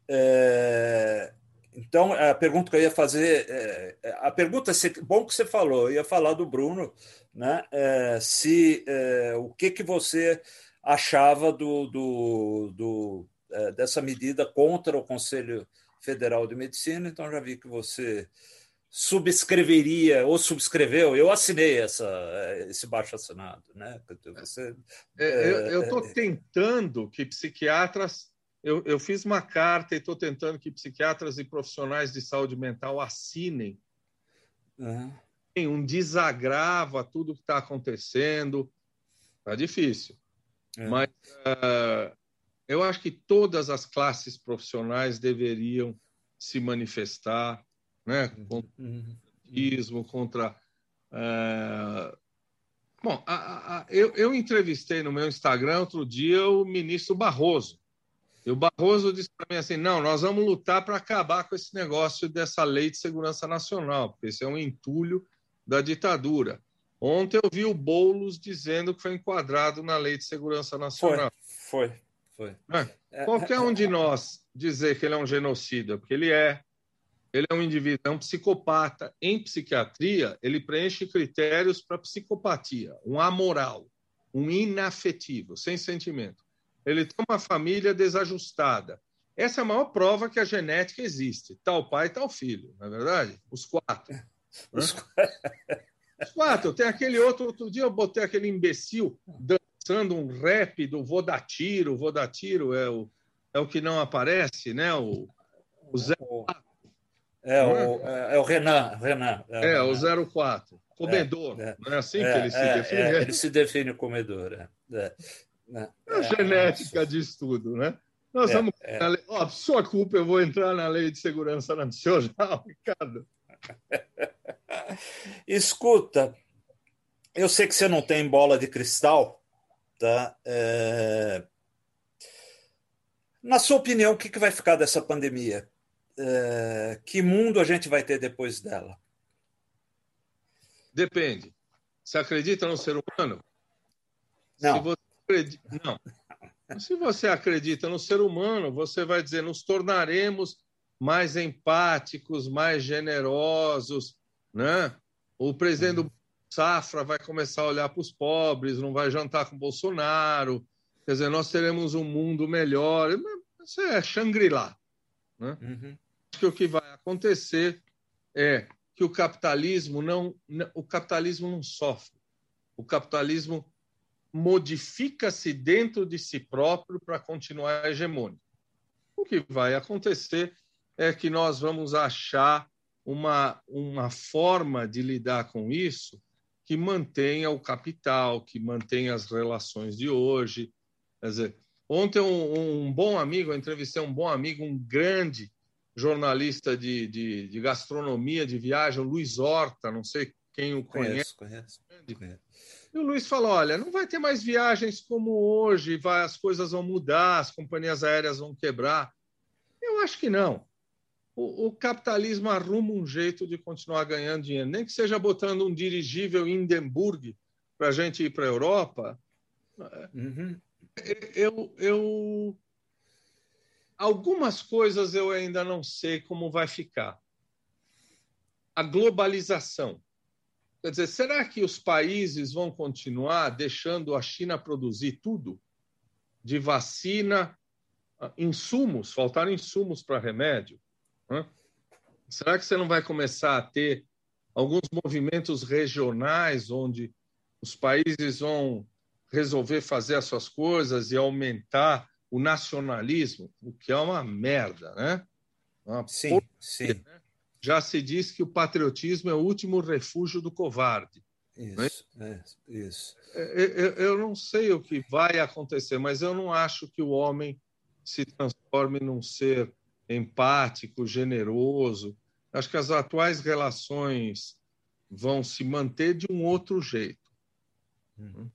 É... Então, a pergunta que eu ia fazer, é, a pergunta, bom que você falou, eu ia falar do Bruno, né? É, se é, o que que você achava do, do, do é, dessa medida contra o Conselho Federal de Medicina, então já vi que você subscreveria ou subscreveu. Eu assinei essa, esse baixo assinado, né?
Você, é, eu estou é, tentando que psiquiatras eu, eu fiz uma carta e estou tentando que psiquiatras e profissionais de saúde mental assinem uhum. Um desagravo a tudo que está acontecendo. Está difícil. É. Mas uh, eu acho que todas as classes profissionais deveriam se manifestar né, contra uhum. o contra. Uh... Bom, a, a, eu, eu entrevistei no meu Instagram outro dia o ministro Barroso. E o Barroso disse para mim assim: não, nós vamos lutar para acabar com esse negócio dessa lei de segurança nacional, porque isso é um entulho da ditadura. Ontem eu vi o Boulos dizendo que foi enquadrado na lei de segurança nacional.
Foi, foi.
foi. É, qualquer um de nós dizer que ele é um genocida, porque ele é, ele é um indivíduo, é um psicopata. Em psiquiatria, ele preenche critérios para psicopatia, um amoral, um inafetivo, sem sentimento ele tem uma família desajustada. Essa é a maior prova que a genética existe. Tal pai, tal filho, não é verdade? Os quatro. Os, Os quatro. Tem aquele outro, outro dia eu botei aquele imbecil dançando um rap do Vou dar tiro, Vou dar tiro, é o, é o que não aparece, né? O, o Zé
é, o, é? é o Renan. Renan
é, é o, Renan. o 04. Comedor. É, é, não é assim que ele se é, define?
ele se define comedor. É.
É a genética diz tudo, né? Nós é, vamos. É. Oh, sua culpa, eu vou entrar na lei de segurança nacional, Ricardo.
Escuta, eu sei que você não tem bola de cristal, tá? É... Na sua opinião, o que, que vai ficar dessa pandemia? É... Que mundo a gente vai ter depois dela?
Depende. Você acredita no ser humano?
Não. Se você
acredita. Não. Se você acredita no ser humano, você vai dizer: nos tornaremos mais empáticos, mais generosos, né? O presidente do Safra vai começar a olhar para os pobres, não vai jantar com Bolsonaro. Quer dizer, nós teremos um mundo melhor. Isso é Shangri-La. Né? Uhum. Acho que o que vai acontecer é que o capitalismo não, o capitalismo não sofre. O capitalismo modifica-se dentro de si próprio para continuar hegemônico. O que vai acontecer é que nós vamos achar uma, uma forma de lidar com isso que mantenha o capital, que mantenha as relações de hoje. Quer dizer, ontem um, um bom amigo, eu entrevistei um bom amigo, um grande jornalista de, de, de gastronomia, de viagem, o Luiz Horta, não sei quem o conhece.
Conheço. conheço.
E o Luiz falou: olha, não vai ter mais viagens como hoje, vai, as coisas vão mudar, as companhias aéreas vão quebrar. Eu acho que não. O, o capitalismo arruma um jeito de continuar ganhando dinheiro, nem que seja botando um dirigível Hindenburg para a gente ir para a Europa. Uhum. Eu, eu, algumas coisas eu ainda não sei como vai ficar. A globalização Quer dizer, será que os países vão continuar deixando a China produzir tudo? De vacina insumos, faltaram insumos para remédio. Né? Será que você não vai começar a ter alguns movimentos regionais onde os países vão resolver fazer as suas coisas e aumentar o nacionalismo, o que é uma merda, né?
Uma sim, porra, sim. Né?
Já se diz que o patriotismo é o último refúgio do covarde.
Isso, é? isso.
É, eu, eu não sei o que vai acontecer, mas eu não acho que o homem se transforme num ser empático, generoso. Acho que as atuais relações vão se manter de um outro jeito.
Uhum.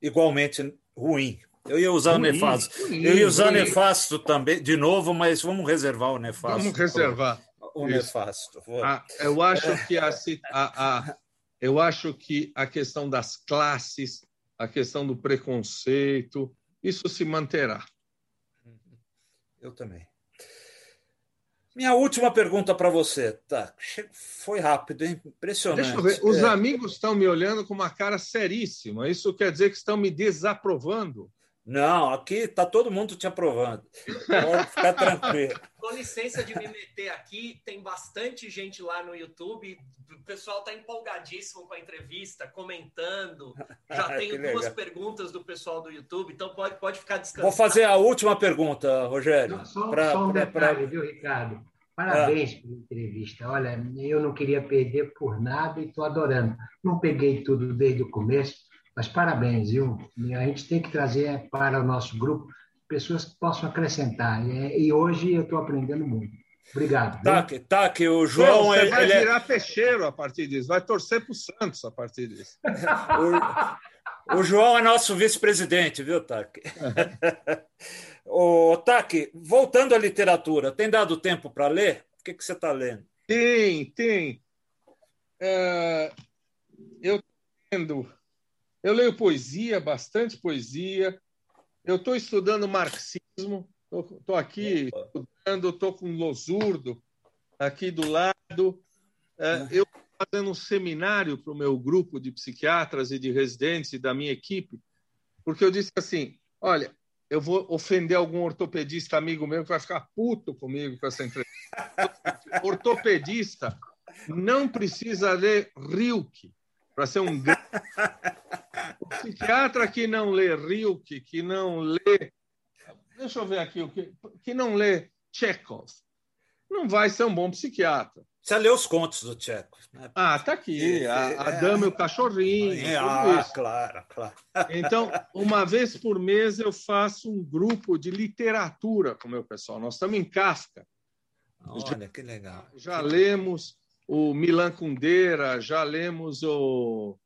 Igualmente ruim. Eu ia usar ruim, o nefasto. Ruim, eu ia usar o nefasto também, de novo, mas vamos reservar o nefasto.
Vamos reservar.
O Isso. nefasto.
Ah, eu acho que a, a, a, eu acho que a questão das classes, a questão do preconceito, isso se manterá.
Eu também. Minha última pergunta para você. Tá, foi rápido, hein? Impressionante. Deixa eu ver.
Os é... amigos estão me olhando com uma cara seríssima. Isso quer dizer que estão me desaprovando?
Não, aqui está todo mundo te aprovando. Pode ficar tranquilo.
Com licença de me meter aqui, tem bastante gente lá no YouTube. O pessoal está empolgadíssimo com a entrevista, comentando. Já tenho duas legal. perguntas do pessoal do YouTube, então pode, pode ficar descansado.
Vou fazer a última pergunta, Rogério.
Não, só, pra, só um pra, detalhe, pra... viu, Ricardo? Parabéns ah. pela entrevista. Olha, eu não queria perder por nada e estou adorando. Não peguei tudo desde o começo mas parabéns, viu? A gente tem que trazer para o nosso grupo pessoas que possam acrescentar. E hoje eu estou aprendendo muito. Obrigado.
Tá, que, tá, que o João.
Você vai ele é- virar é... peixeiro a partir disso, vai torcer para o Santos a partir disso.
o, o, João é nosso vice-presidente, viu, Tac? o Tac, voltando à literatura, tem dado tempo para ler? O que, que você está lendo?
Tem, tem. É, eu estou lendo eu leio poesia, bastante poesia. Eu estou estudando marxismo. Estou aqui estudando, estou com Losurdo aqui do lado. É, eu estou fazendo um seminário para o meu grupo de psiquiatras e de residentes e da minha equipe, porque eu disse assim: olha, eu vou ofender algum ortopedista amigo meu que vai ficar puto comigo com essa entrevista. ortopedista não precisa ler Rilke para ser um grande o psiquiatra que não lê Rilke, que não lê. Deixa eu ver aqui, o que, que não lê Chekhov, não vai ser um bom psiquiatra.
Você lê os contos do Chekhov.
Né? Ah, tá aqui. A, a Dama e o Cachorrinho.
É, ah, isso. claro, claro.
Então, uma vez por mês eu faço um grupo de literatura com o meu pessoal. Nós estamos em Kafka.
Olha, já, que legal.
Já lemos o Milan Kundera, já lemos o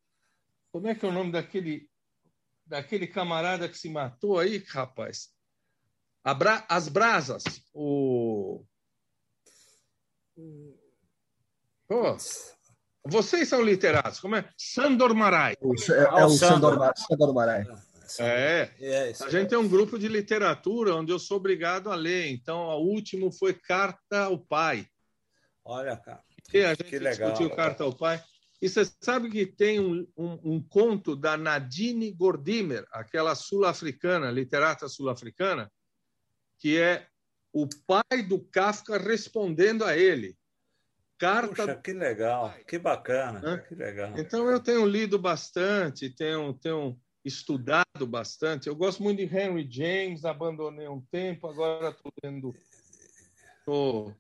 como é que é o nome daquele, daquele camarada que se matou aí, rapaz? Bra... As Brasas. O. Pô, vocês são literatos. Como é? Sandor Marai.
É, é, o Sandor, Sandor Marai.
É, é a gente tem um grupo de literatura onde eu sou obrigado a ler. Então, o último foi Carta ao Pai.
Olha, cara.
E a gente que legal, discutiu Carta ao Pai. E você sabe que tem um, um, um conto da Nadine Gordimer, aquela sul-africana, literata sul-africana, que é o pai do Kafka respondendo a ele.
Carta. Puxa, que legal, que bacana, que legal.
Então eu tenho lido bastante, tenho, tenho estudado bastante. Eu gosto muito de Henry James, abandonei um tempo, agora estou lendo. Tô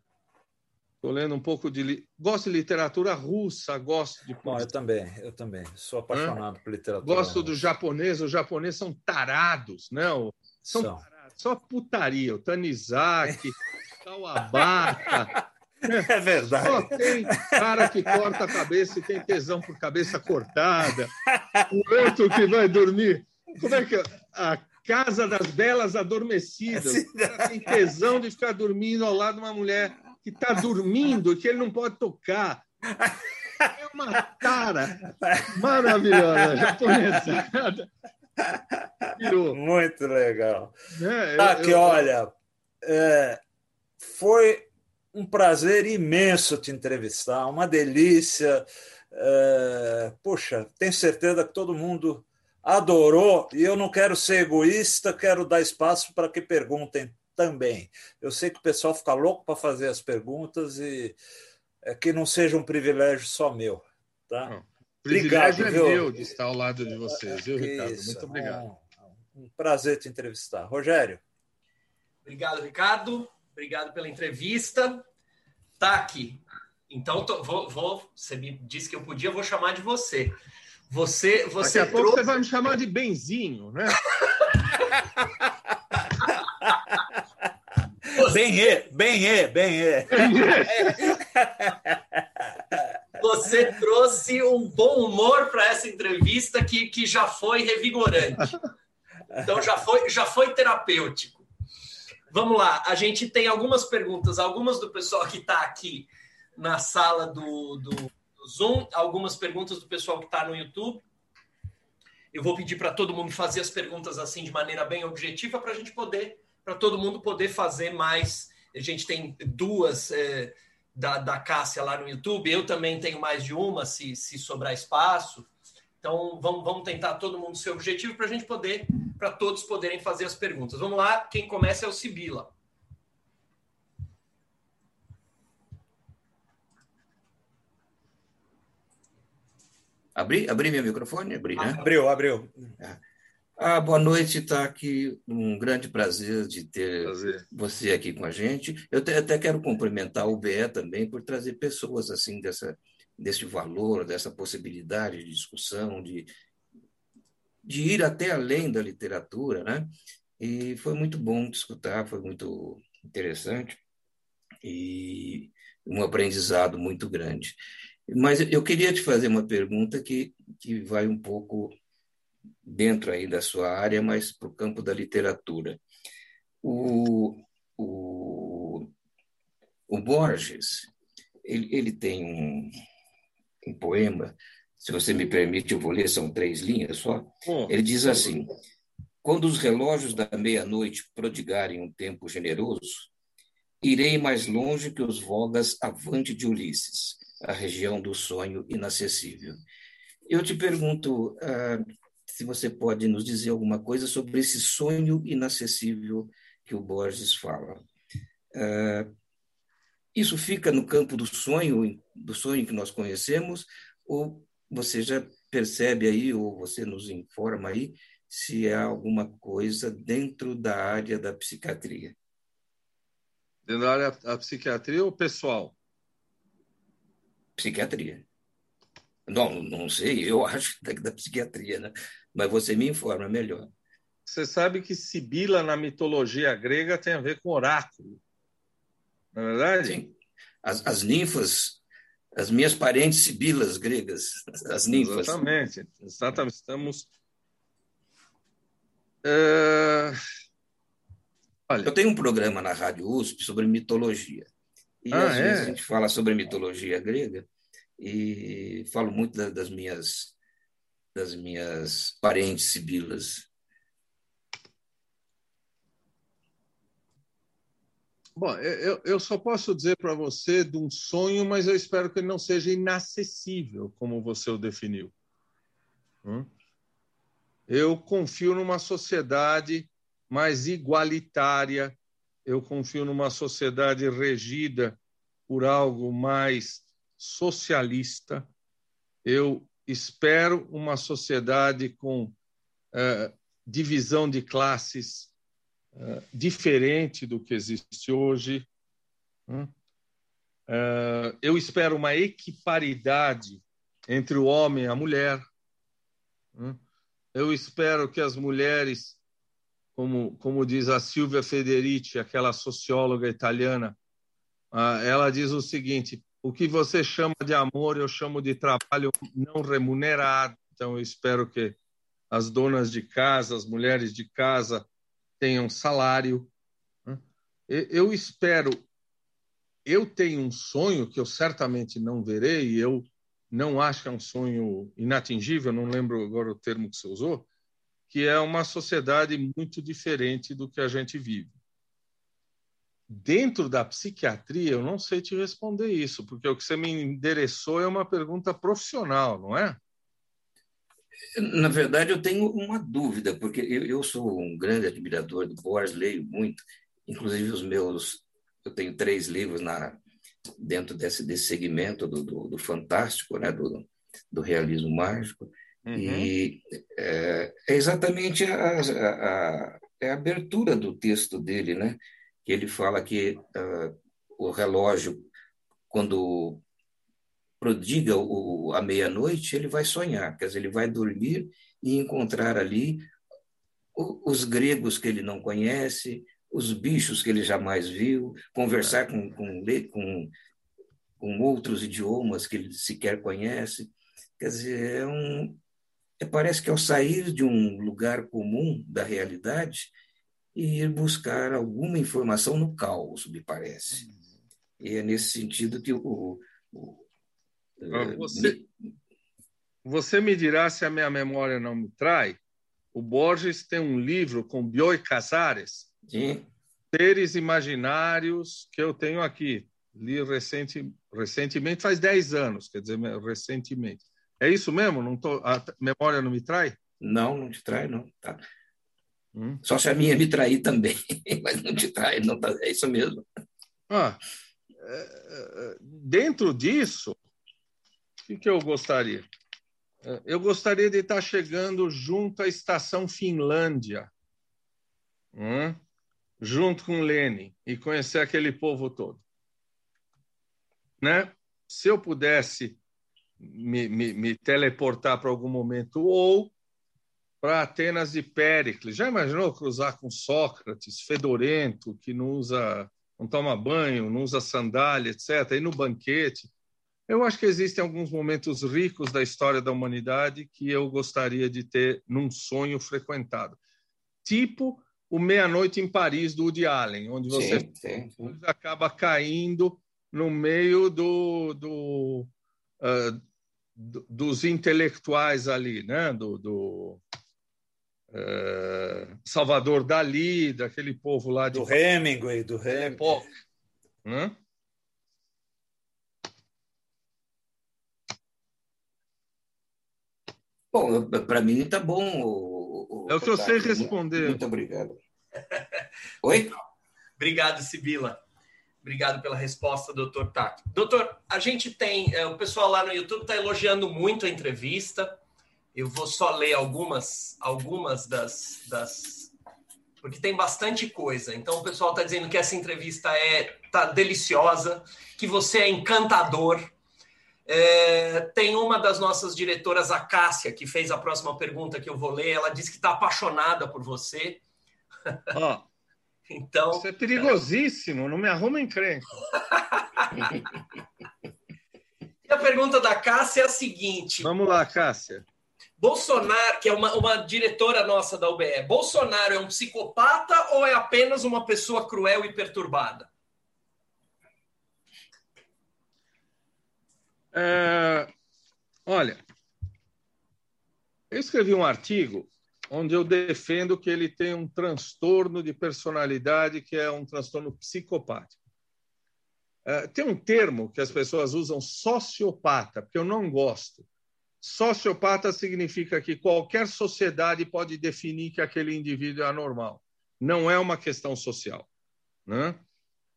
Estou lendo um pouco de. Gosto de literatura russa, gosto de.
Bom, eu também, eu também. Sou apaixonado Hã? por literatura.
Gosto russa. do japonês, os japoneses são tarados, né? São, são. Tarados, só putaria. O Tanizaki, Kawabata.
É verdade. Só
tem cara que corta a cabeça e tem tesão por cabeça cortada. O outro que vai dormir. Como é que é? A casa das belas adormecidas. O cara tem tesão de ficar dormindo ao lado de uma mulher que está dormindo, que ele não pode tocar. É uma cara maravilhosa, japonesa.
Muito legal. É, tá aqui, eu... olha, é, foi um prazer imenso te entrevistar, uma delícia. É, poxa, tenho certeza que todo mundo adorou e eu não quero ser egoísta, quero dar espaço para que perguntem também. Eu sei que o pessoal fica louco para fazer as perguntas e é que não seja um privilégio só meu. Tá? Não,
privilégio obrigado, é viu? meu de estar ao lado de vocês, viu, Ricardo? Isso, Muito obrigado.
Um, um prazer te entrevistar. Rogério.
Obrigado, Ricardo. Obrigado pela entrevista. Tá aqui. Então, tô, vou, vou, você me disse que eu podia, vou chamar de você. Você, você
Daqui a trouxe... pouco você vai me chamar de Benzinho, né?
Bem-e, bem-e, bem-e.
Você trouxe um bom humor para essa entrevista que, que já foi revigorante. Então já foi, já foi terapêutico. Vamos lá, a gente tem algumas perguntas, algumas do pessoal que está aqui na sala do, do, do, Zoom, algumas perguntas do pessoal que está no YouTube. Eu vou pedir para todo mundo fazer as perguntas assim de maneira bem objetiva para a gente poder, para todo mundo poder fazer mais. A gente tem duas é, da, da Cássia lá no YouTube, eu também tenho mais de uma, se, se sobrar espaço. Então vamos, vamos tentar todo mundo ser objetivo para a gente poder, para todos poderem fazer as perguntas. Vamos lá, quem começa é o Sibila.
Abri, abri meu microfone? Abri, né?
Abriu, abriu.
É. Ah, boa noite, está aqui. Um grande prazer de ter prazer. você aqui com a gente. Eu até quero cumprimentar o BE também por trazer pessoas assim dessa, desse valor, dessa possibilidade de discussão, de, de ir até além da literatura, né? E foi muito bom te escutar, foi muito interessante e um aprendizado muito grande. Mas eu queria te fazer uma pergunta que, que vai um pouco dentro aí da sua área, mas para o campo da literatura. O, o, o Borges, ele, ele tem um, um poema, se você me permite, eu vou ler, são três linhas só. Ele diz assim: Quando os relógios da meia-noite prodigarem um tempo generoso, irei mais longe que os vogas avante de Ulisses a região do sonho inacessível. Eu te pergunto uh, se você pode nos dizer alguma coisa sobre esse sonho inacessível que o Borges fala. Uh, isso fica no campo do sonho, do sonho que nós conhecemos, ou você já percebe aí, ou você nos informa aí, se há alguma coisa dentro da área da psiquiatria?
Dentro da área da psiquiatria ou pessoal?
psiquiatria. Não, não sei, eu acho que da psiquiatria, né? Mas você me informa melhor.
Você sabe que Sibila na mitologia grega tem a ver com oráculo. Não é verdade? Sim.
As, as ninfas, as minhas parentes sibilas gregas, as ninfas.
Exatamente, exatamente. Estamos. Uh...
Olha. Eu tenho um programa na Rádio USP sobre mitologia. E ah, às é? vezes a gente fala sobre mitologia grega e falo muito da, das minhas das minhas parentes sibilas.
Bom, eu, eu só posso dizer para você de um sonho, mas eu espero que ele não seja inacessível, como você o definiu. Hum? Eu confio numa sociedade mais igualitária, eu confio numa sociedade regida por algo mais socialista. Eu espero uma sociedade com uh, divisão de classes uh, diferente do que existe hoje. Uh, eu espero uma equiparidade entre o homem e a mulher. Eu espero que as mulheres como, como diz a Silvia Federici, aquela socióloga italiana, ah, ela diz o seguinte: o que você chama de amor, eu chamo de trabalho não remunerado. Então, eu espero que as donas de casa, as mulheres de casa, tenham salário. Né? Eu espero. Eu tenho um sonho que eu certamente não verei, e eu não acho que é um sonho inatingível, não lembro agora o termo que você usou, que é uma sociedade muito diferente do que a gente vive. Dentro da psiquiatria, eu não sei te responder isso, porque o que você me endereçou é uma pergunta profissional, não é?
Na verdade, eu tenho uma dúvida, porque eu, eu sou um grande admirador do Borges, leio muito, inclusive os meus, eu tenho três livros na dentro desse, desse segmento do, do, do fantástico, né, do, do realismo mágico, uhum. e é, é exatamente a, a, a, é a, abertura do texto dele, né, que ele fala que uh, o relógio, quando prodiga o, a meia-noite, ele vai sonhar, quer dizer, ele vai dormir e encontrar ali os gregos que ele não conhece, os bichos que ele jamais viu, conversar com, com, com, com outros idiomas que ele sequer conhece. Quer dizer, é um, é, parece que ao sair de um lugar comum da realidade e ir buscar alguma informação no caos, me parece. E é nesse sentido que o, o
ah, você, você me dirá se a minha memória não me trai. O Borges tem um livro com Bioy Casares,
Sim.
Seres Imaginários, que eu tenho aqui. Li recente, recentemente, faz 10 anos, quer dizer, recentemente. É isso mesmo? Não tô, a memória não me trai?
Não, não te trai, não. Tá. Hum? Só se a minha me trair também, mas não te trai, não tá, é isso mesmo.
Ah, é, é, dentro disso, que, que eu gostaria? É, eu gostaria de estar chegando junto à estação Finlândia, hum? junto com Lenin, e conhecer aquele povo todo. Né? Se eu pudesse me, me, me teleportar para algum momento, ou para Atenas de Péricles. Já imaginou cruzar com Sócrates, fedorento, que não usa, não toma banho, não usa sandália, etc., e no banquete? Eu acho que existem alguns momentos ricos da história da humanidade que eu gostaria de ter num sonho frequentado. Tipo o Meia-Noite em Paris, do Woody Allen, onde você sim, sim, sim. acaba caindo no meio do, do, uh, do, dos intelectuais ali, né? do, do Salvador Dali, daquele povo lá de...
Do Hemingway, do Hemingway.
Hã?
Bom, para mim está bom. O,
o, é o que eu sei responder.
Muito obrigado. Oi?
Obrigado, Sibila. Obrigado pela resposta, doutor Tato. Doutor, a gente tem. É, o pessoal lá no YouTube está elogiando muito a entrevista. Eu vou só ler algumas, algumas das, das. Porque tem bastante coisa. Então, o pessoal está dizendo que essa entrevista é tá deliciosa, que você é encantador é, tem uma das nossas diretoras, a Cássia, que fez a próxima pergunta que eu vou ler. Ela disse que está apaixonada por você.
Oh, então, isso é perigosíssimo, não me arruma encrenca.
e a pergunta da Cássia é a seguinte:
Vamos lá, Cássia.
Bolsonaro, que é uma, uma diretora nossa da UBE, Bolsonaro é um psicopata ou é apenas uma pessoa cruel e perturbada?
É, olha, eu escrevi um artigo onde eu defendo que ele tem um transtorno de personalidade que é um transtorno psicopático. É, tem um termo que as pessoas usam, sociopata, porque eu não gosto. Sociopata significa que qualquer sociedade pode definir que aquele indivíduo é anormal. Não é uma questão social. Né?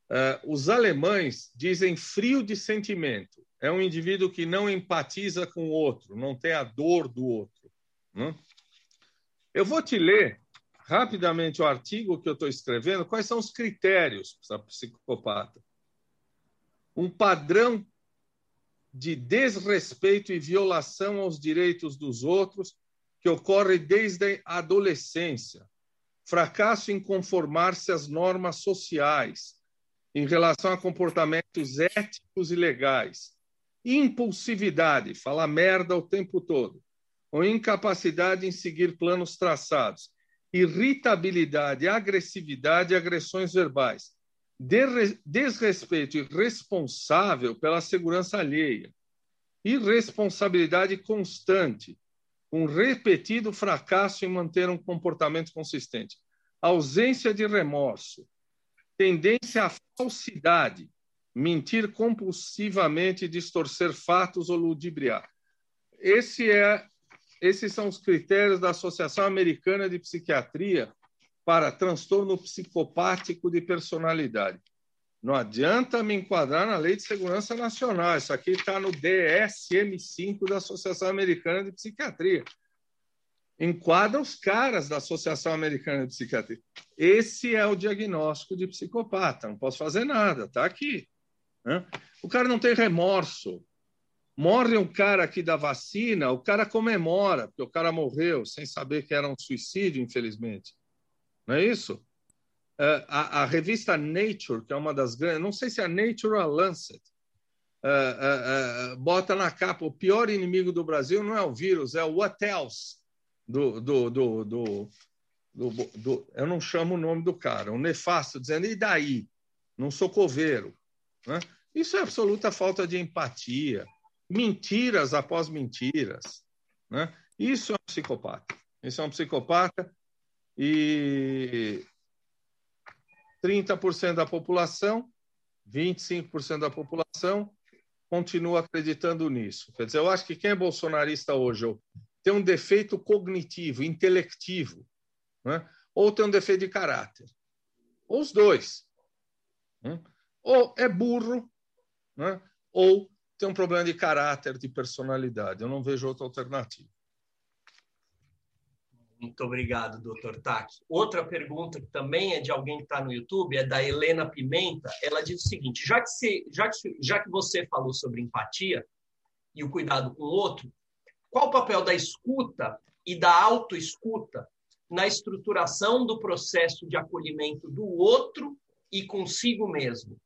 É, os alemães dizem frio de sentimento é um indivíduo que não empatiza com o outro, não tem a dor do outro. Né? Eu vou te ler rapidamente o artigo que eu estou escrevendo, quais são os critérios para psicopata. Um padrão de desrespeito e violação aos direitos dos outros que ocorre desde a adolescência, fracasso em conformar-se às normas sociais em relação a comportamentos éticos e legais, impulsividade, falar merda o tempo todo, ou incapacidade em seguir planos traçados, irritabilidade, agressividade e agressões verbais, desrespeito irresponsável pela segurança alheia, irresponsabilidade constante, um repetido fracasso em manter um comportamento consistente, ausência de remorso, tendência à falsidade, mentir compulsivamente, distorcer fatos ou ludibriar. Esse é, esses são os critérios da Associação Americana de Psiquiatria para transtorno psicopático de personalidade. Não adianta me enquadrar na Lei de Segurança Nacional. Isso aqui está no DSM-5 da Associação Americana de Psiquiatria. Enquadra os caras da Associação Americana de Psiquiatria. Esse é o diagnóstico de psicopata. Não posso fazer nada, está aqui. Né? O cara não tem remorso. Morre um cara aqui da vacina, o cara comemora, porque o cara morreu sem saber que era um suicídio, infelizmente. Não é isso? Uh, a, a, revista Nature, que é uma das grandes, não sei se é a Nature ou a Lancet, uh, uh, bota na capa: o pior inimigo do Brasil não é o vírus, é o what else do, do, do, do, do, do eu não chamo o nome do cara, um nefasto, dizendo, e daí? Não sou coveiro. Né? Isso é absoluta falta de empatia. Mentiras após mentiras. Né? Isso é um psicopata. Isso é um psicopata e 30% da população, 25% da população continua acreditando nisso. Quer dizer, eu acho que quem é bolsonarista hoje tem um defeito cognitivo, intelectivo, né? ou tem um defeito de caráter. Ou os dois. Né? Ou é burro, né? ou tem um problema de caráter, de personalidade. Eu não vejo outra alternativa.
Muito obrigado, doutor Taki. Outra pergunta que também é de alguém que está no YouTube, é da Helena Pimenta. Ela diz o seguinte: já que, se, já, que, já que você falou sobre empatia e o cuidado com o outro, qual o papel da escuta e da autoescuta na estruturação do processo de acolhimento do outro e consigo mesmo?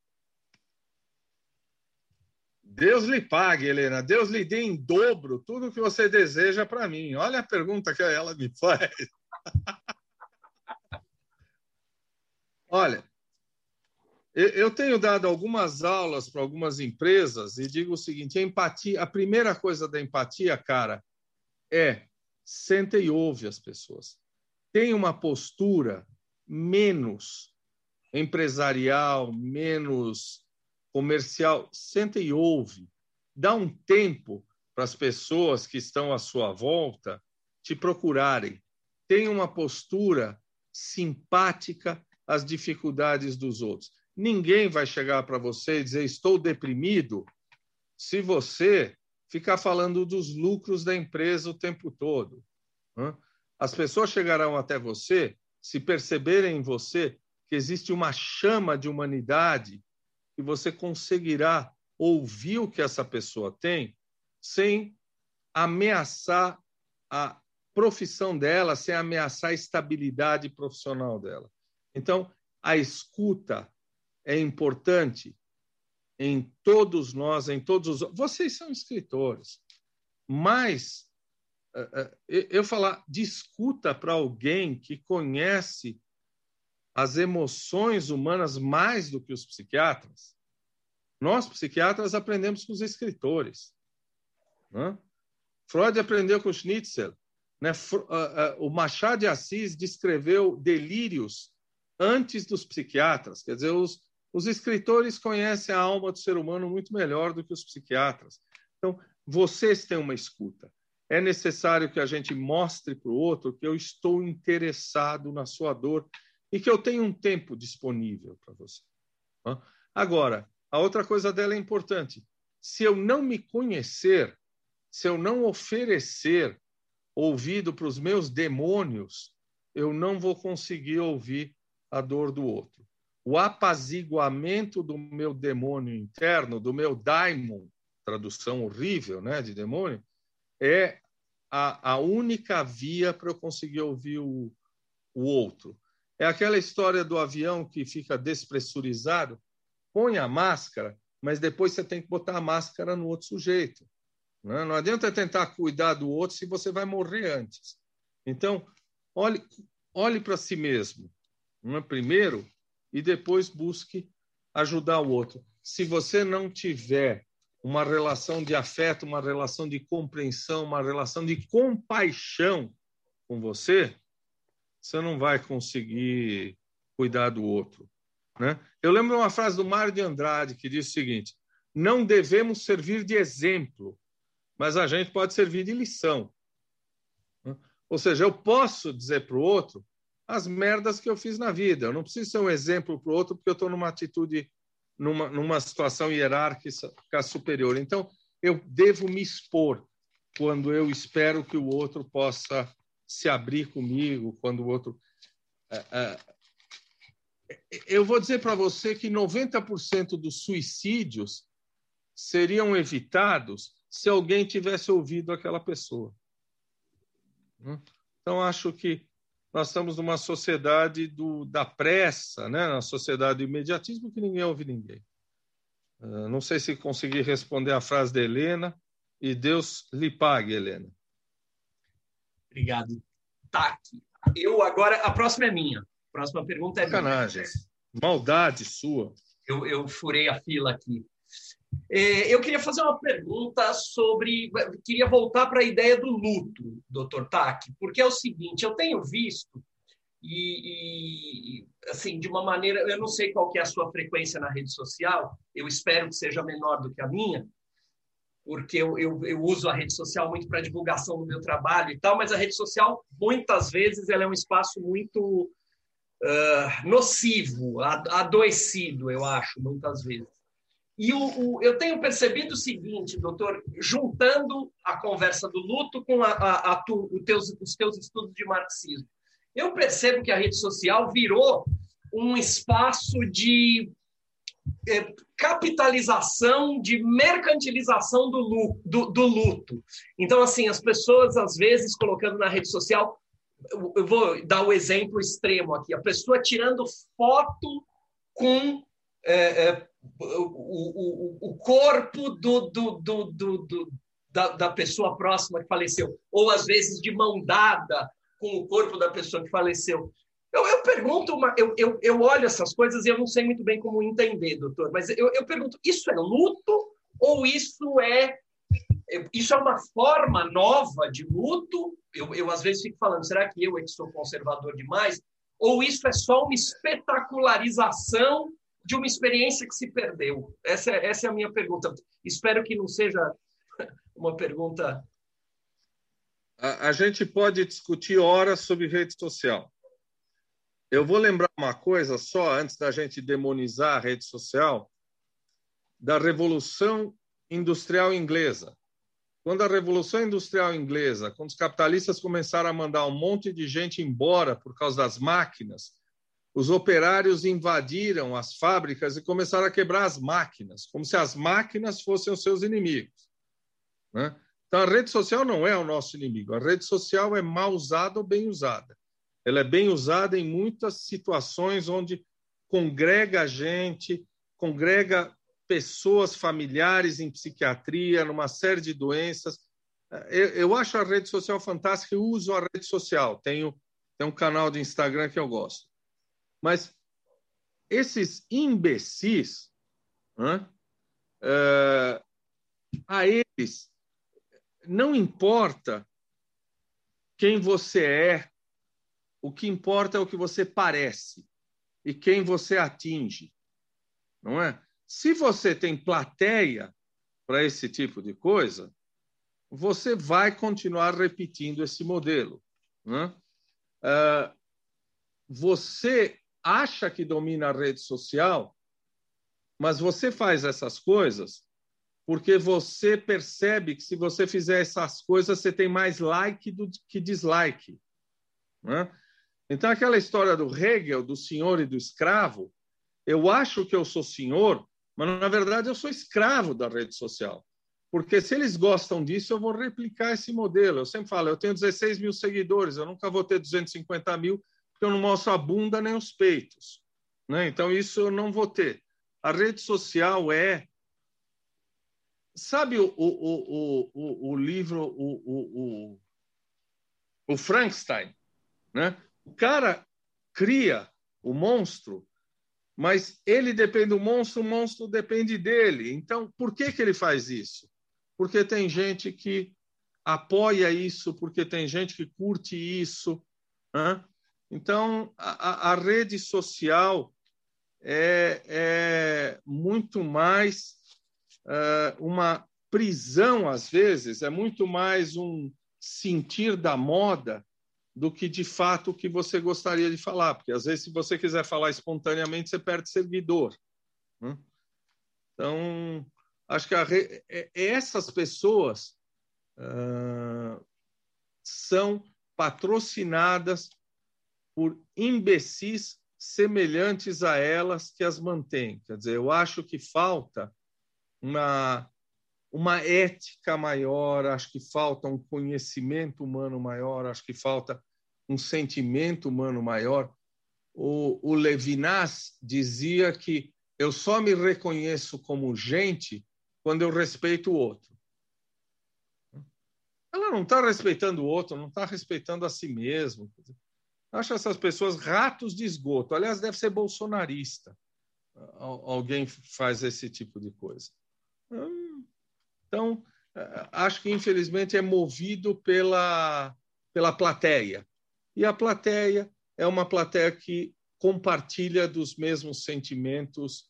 Deus lhe pague, Helena. Deus lhe dê em dobro tudo que você deseja para mim. Olha a pergunta que ela me faz. Olha, eu tenho dado algumas aulas para algumas empresas e digo o seguinte: a empatia, a primeira coisa da empatia, cara, é senta e ouve as pessoas. Tem uma postura menos empresarial, menos comercial, senta e ouve. Dá um tempo para as pessoas que estão à sua volta te procurarem. Tenha uma postura simpática às dificuldades dos outros. Ninguém vai chegar para você e dizer estou deprimido se você ficar falando dos lucros da empresa o tempo todo. As pessoas chegarão até você se perceberem em você que existe uma chama de humanidade e você conseguirá ouvir o que essa pessoa tem sem ameaçar a profissão dela, sem ameaçar a estabilidade profissional dela. Então, a escuta é importante em todos nós, em todos os. Vocês são escritores, mas eh, eh, eu falar de escuta para alguém que conhece as emoções humanas mais do que os psiquiatras. Nós, psiquiatras, aprendemos com os escritores. Né? Freud aprendeu com Schnitzel. Né? O Machado de Assis descreveu delírios antes dos psiquiatras. Quer dizer, os, os escritores conhecem a alma do ser humano muito melhor do que os psiquiatras. Então, vocês têm uma escuta. É necessário que a gente mostre para o outro que eu estou interessado na sua dor e que eu tenho um tempo disponível para você. Agora, a outra coisa dela é importante. Se eu não me conhecer, se eu não oferecer ouvido para os meus demônios, eu não vou conseguir ouvir a dor do outro. O apaziguamento do meu demônio interno, do meu daimon, tradução horrível né, de demônio, é a, a única via para eu conseguir ouvir o, o outro. É aquela história do avião que fica despressurizado. Põe a máscara, mas depois você tem que botar a máscara no outro sujeito. Né? Não adianta tentar cuidar do outro se você vai morrer antes. Então, olhe, olhe para si mesmo né? primeiro e depois busque ajudar o outro. Se você não tiver uma relação de afeto, uma relação de compreensão, uma relação de compaixão com você, você não vai conseguir cuidar do outro. Né? Eu lembro uma frase do Mário de Andrade que diz o seguinte: não devemos servir de exemplo, mas a gente pode servir de lição. Ou seja, eu posso dizer para o outro as merdas que eu fiz na vida. Eu não preciso ser um exemplo para o outro porque eu estou numa atitude, numa, numa situação hierárquica superior. Então, eu devo me expor quando eu espero que o outro possa se abrir comigo, quando o outro. É, é, eu vou dizer para você que 90% dos suicídios seriam evitados se alguém tivesse ouvido aquela pessoa. Hum? Então, acho que nós estamos numa sociedade do, da pressa, né? na sociedade do imediatismo, que ninguém ouve ninguém. Uh, não sei se consegui responder a frase da Helena, e Deus lhe pague, Helena.
Obrigado. Tá, eu agora, a próxima é minha. A próxima pergunta é
Sacanagem. Maldade sua.
Eu, eu furei a fila aqui. É, eu queria fazer uma pergunta sobre. Queria voltar para a ideia do luto, doutor Tack, porque é o seguinte: eu tenho visto, e, e, assim, de uma maneira. Eu não sei qual que é a sua frequência na rede social, eu espero que seja menor do que a minha, porque eu, eu, eu uso a rede social muito para divulgação do meu trabalho e tal, mas a rede social, muitas vezes, ela é um espaço muito uh, nocivo, adoecido, eu acho, muitas vezes. E o, o, eu tenho percebido o seguinte, doutor, juntando a conversa do luto com a, a, a tu, teus, os teus estudos de marxismo, eu percebo que a rede social virou um espaço de capitalização, de mercantilização do, do, do luto. Então, assim, as pessoas, às vezes, colocando na rede social, eu vou dar o um exemplo extremo aqui, a pessoa tirando foto com é, é, o, o, o corpo do, do da, da, pessoa próxima que faleceu, ou às vezes de mão dada com o corpo da pessoa que faleceu. Eu, eu pergunto, uma, eu, eu, eu olho essas coisas e eu não sei muito bem como entender, doutor, mas eu, eu pergunto: isso é luto ou isso é isso é uma forma nova de luto? Eu, eu às vezes fico falando, será que eu é que sou conservador demais? Ou isso é só uma espetacularização de uma experiência que se perdeu? Essa, é, essa é a minha pergunta. Espero que não seja uma pergunta.
A, a gente pode discutir horas sobre rede social. Eu vou lembrar uma coisa só, antes da gente demonizar a rede social, da Revolução Industrial Inglesa. Quando a Revolução Industrial Inglesa, quando os capitalistas começaram a mandar um monte de gente embora por causa das máquinas, os operários invadiram as fábricas e começaram a quebrar as máquinas, como se as máquinas fossem os seus inimigos. Né? Então, a rede social não é o nosso inimigo. A rede social é mal usada ou bem usada. Ela é bem usada em muitas situações onde congrega gente, congrega pessoas familiares em psiquiatria, numa série de doenças. Eu, eu acho a rede social fantástica e uso a rede social. Tenho, tenho um canal de Instagram que eu gosto. Mas esses imbecis, né, é, a eles não importa quem você é, o que importa é o que você parece e quem você atinge, não é? Se você tem plateia para esse tipo de coisa, você vai continuar repetindo esse modelo. Né? Uh, você acha que domina a rede social, mas você faz essas coisas porque você percebe que se você fizer essas coisas, você tem mais like do que dislike. Né? Então, aquela história do Hegel, do senhor e do escravo, eu acho que eu sou senhor, mas na verdade eu sou escravo da rede social. Porque se eles gostam disso, eu vou replicar esse modelo. Eu sempre falo, eu tenho 16 mil seguidores, eu nunca vou ter 250 mil, porque eu não mostro a bunda nem os peitos. Né? Então, isso eu não vou ter. A rede social é. Sabe o, o, o, o, o livro, o, o, o, o Frankenstein? Né? O cara cria o monstro, mas ele depende do monstro, o monstro depende dele. Então, por que, que ele faz isso? Porque tem gente que apoia isso, porque tem gente que curte isso. Né? Então, a, a rede social é, é muito mais uh, uma prisão, às vezes, é muito mais um sentir da moda do que de fato que você gostaria de falar, porque às vezes se você quiser falar espontaneamente você perde seguidor. Né? Então acho que re... É, essas pessoas uh, são patrocinadas por imbecis semelhantes a elas que as mantêm. Quer dizer, eu acho que falta uma, uma ética maior, acho que falta um conhecimento humano maior, acho que falta um sentimento humano maior. O, o Levinas dizia que eu só me reconheço como gente quando eu respeito o outro. Ela não está respeitando o outro, não está respeitando a si mesmo. Acho essas pessoas ratos de esgoto. Aliás, deve ser bolsonarista. Alguém faz esse tipo de coisa. Então, acho que infelizmente é movido pela, pela plateia. E a plateia é uma plateia que compartilha dos mesmos sentimentos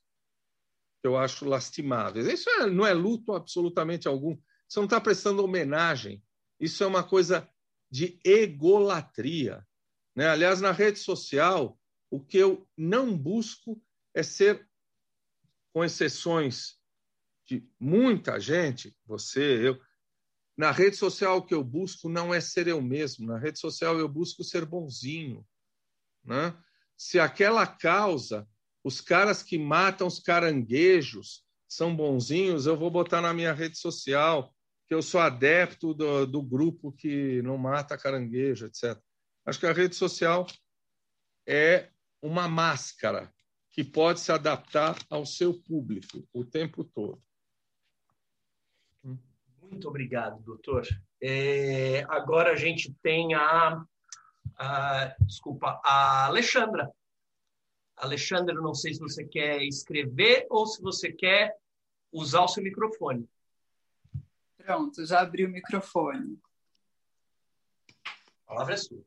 que eu acho lastimáveis. Isso é, não é luto absolutamente algum. Você não está prestando homenagem isso é uma coisa de egolatria. Né? Aliás, na rede social, o que eu não busco é ser, com exceções de muita gente, você, eu, na rede social o que eu busco não é ser eu mesmo. Na rede social eu busco ser bonzinho. Né? Se aquela causa, os caras que matam os caranguejos são bonzinhos, eu vou botar na minha rede social que eu sou adepto do, do grupo que não mata caranguejo, etc. Acho que a rede social é uma máscara que pode se adaptar ao seu público o tempo todo.
Muito obrigado, doutor. É, agora a gente tem a, a, desculpa, a Alexandra. Alexandra, não sei se você quer escrever ou se você quer usar o seu microfone.
Pronto, já abri o microfone.
A palavra é sua.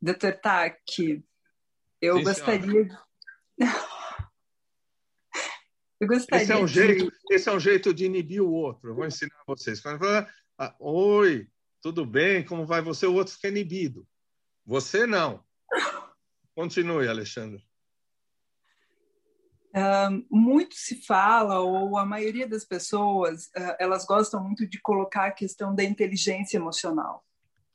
Doutor Taki, eu Sim, gostaria.
eu gostaria. Esse é, um de... jeito, esse é um jeito de inibir o outro. Eu vou ensinar a vocês. Quando fala, ah, oi, tudo bem? Como vai você? O outro fica inibido. Você não. Continue, Alexandre.
Uh, muito se fala, ou a maioria das pessoas, uh, elas gostam muito de colocar a questão da inteligência emocional,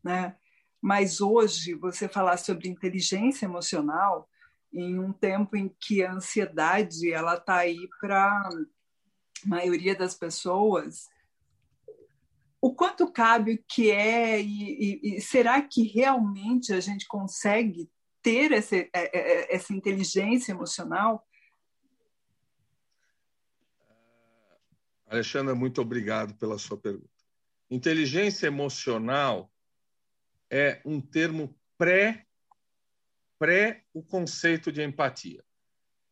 né? Mas hoje, você falar sobre inteligência emocional, em um tempo em que a ansiedade ela está aí para a maioria das pessoas, o quanto cabe o que é e, e, e, será que realmente a gente consegue ter essa, é, é, essa inteligência emocional
Alexandra, muito obrigado pela sua pergunta. Inteligência emocional é um termo pré pré o conceito de empatia.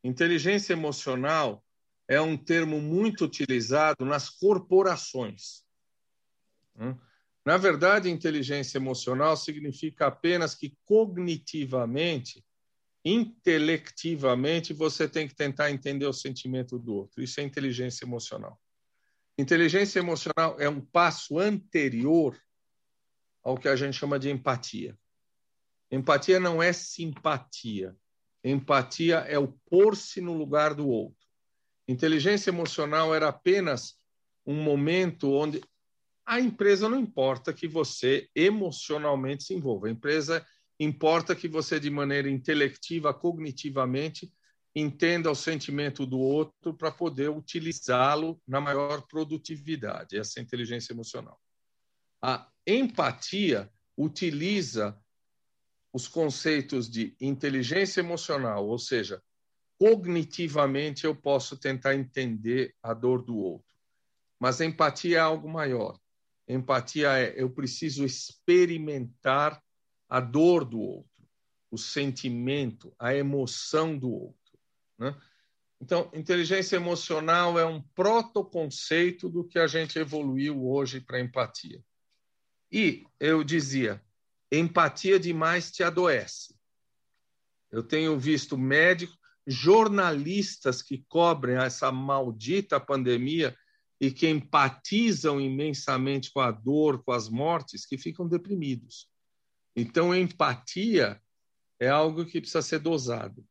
Inteligência emocional é um termo muito utilizado nas corporações. Hum? Na verdade, inteligência emocional significa apenas que cognitivamente, intelectivamente, você tem que tentar entender o sentimento do outro. Isso é inteligência emocional. Inteligência emocional é um passo anterior ao que a gente chama de empatia. Empatia não é simpatia. Empatia é o pôr-se no lugar do outro. Inteligência emocional era apenas um momento onde a empresa não importa que você emocionalmente se envolva. A empresa importa que você, de maneira intelectiva, cognitivamente, entenda o sentimento do outro para poder utilizá-lo na maior produtividade, essa é inteligência emocional. A empatia utiliza os conceitos de inteligência emocional, ou seja, cognitivamente eu posso tentar entender a dor do outro. Mas empatia é algo maior. Empatia é eu preciso experimentar a dor do outro, o sentimento, a emoção do outro. Né? Então, inteligência emocional é um protoconceito do que a gente evoluiu hoje para empatia. E eu dizia, empatia demais te adoece. Eu tenho visto médicos, jornalistas que cobrem essa maldita pandemia e que empatizam imensamente com a dor, com as mortes, que ficam deprimidos. Então, empatia é algo que precisa ser dosado.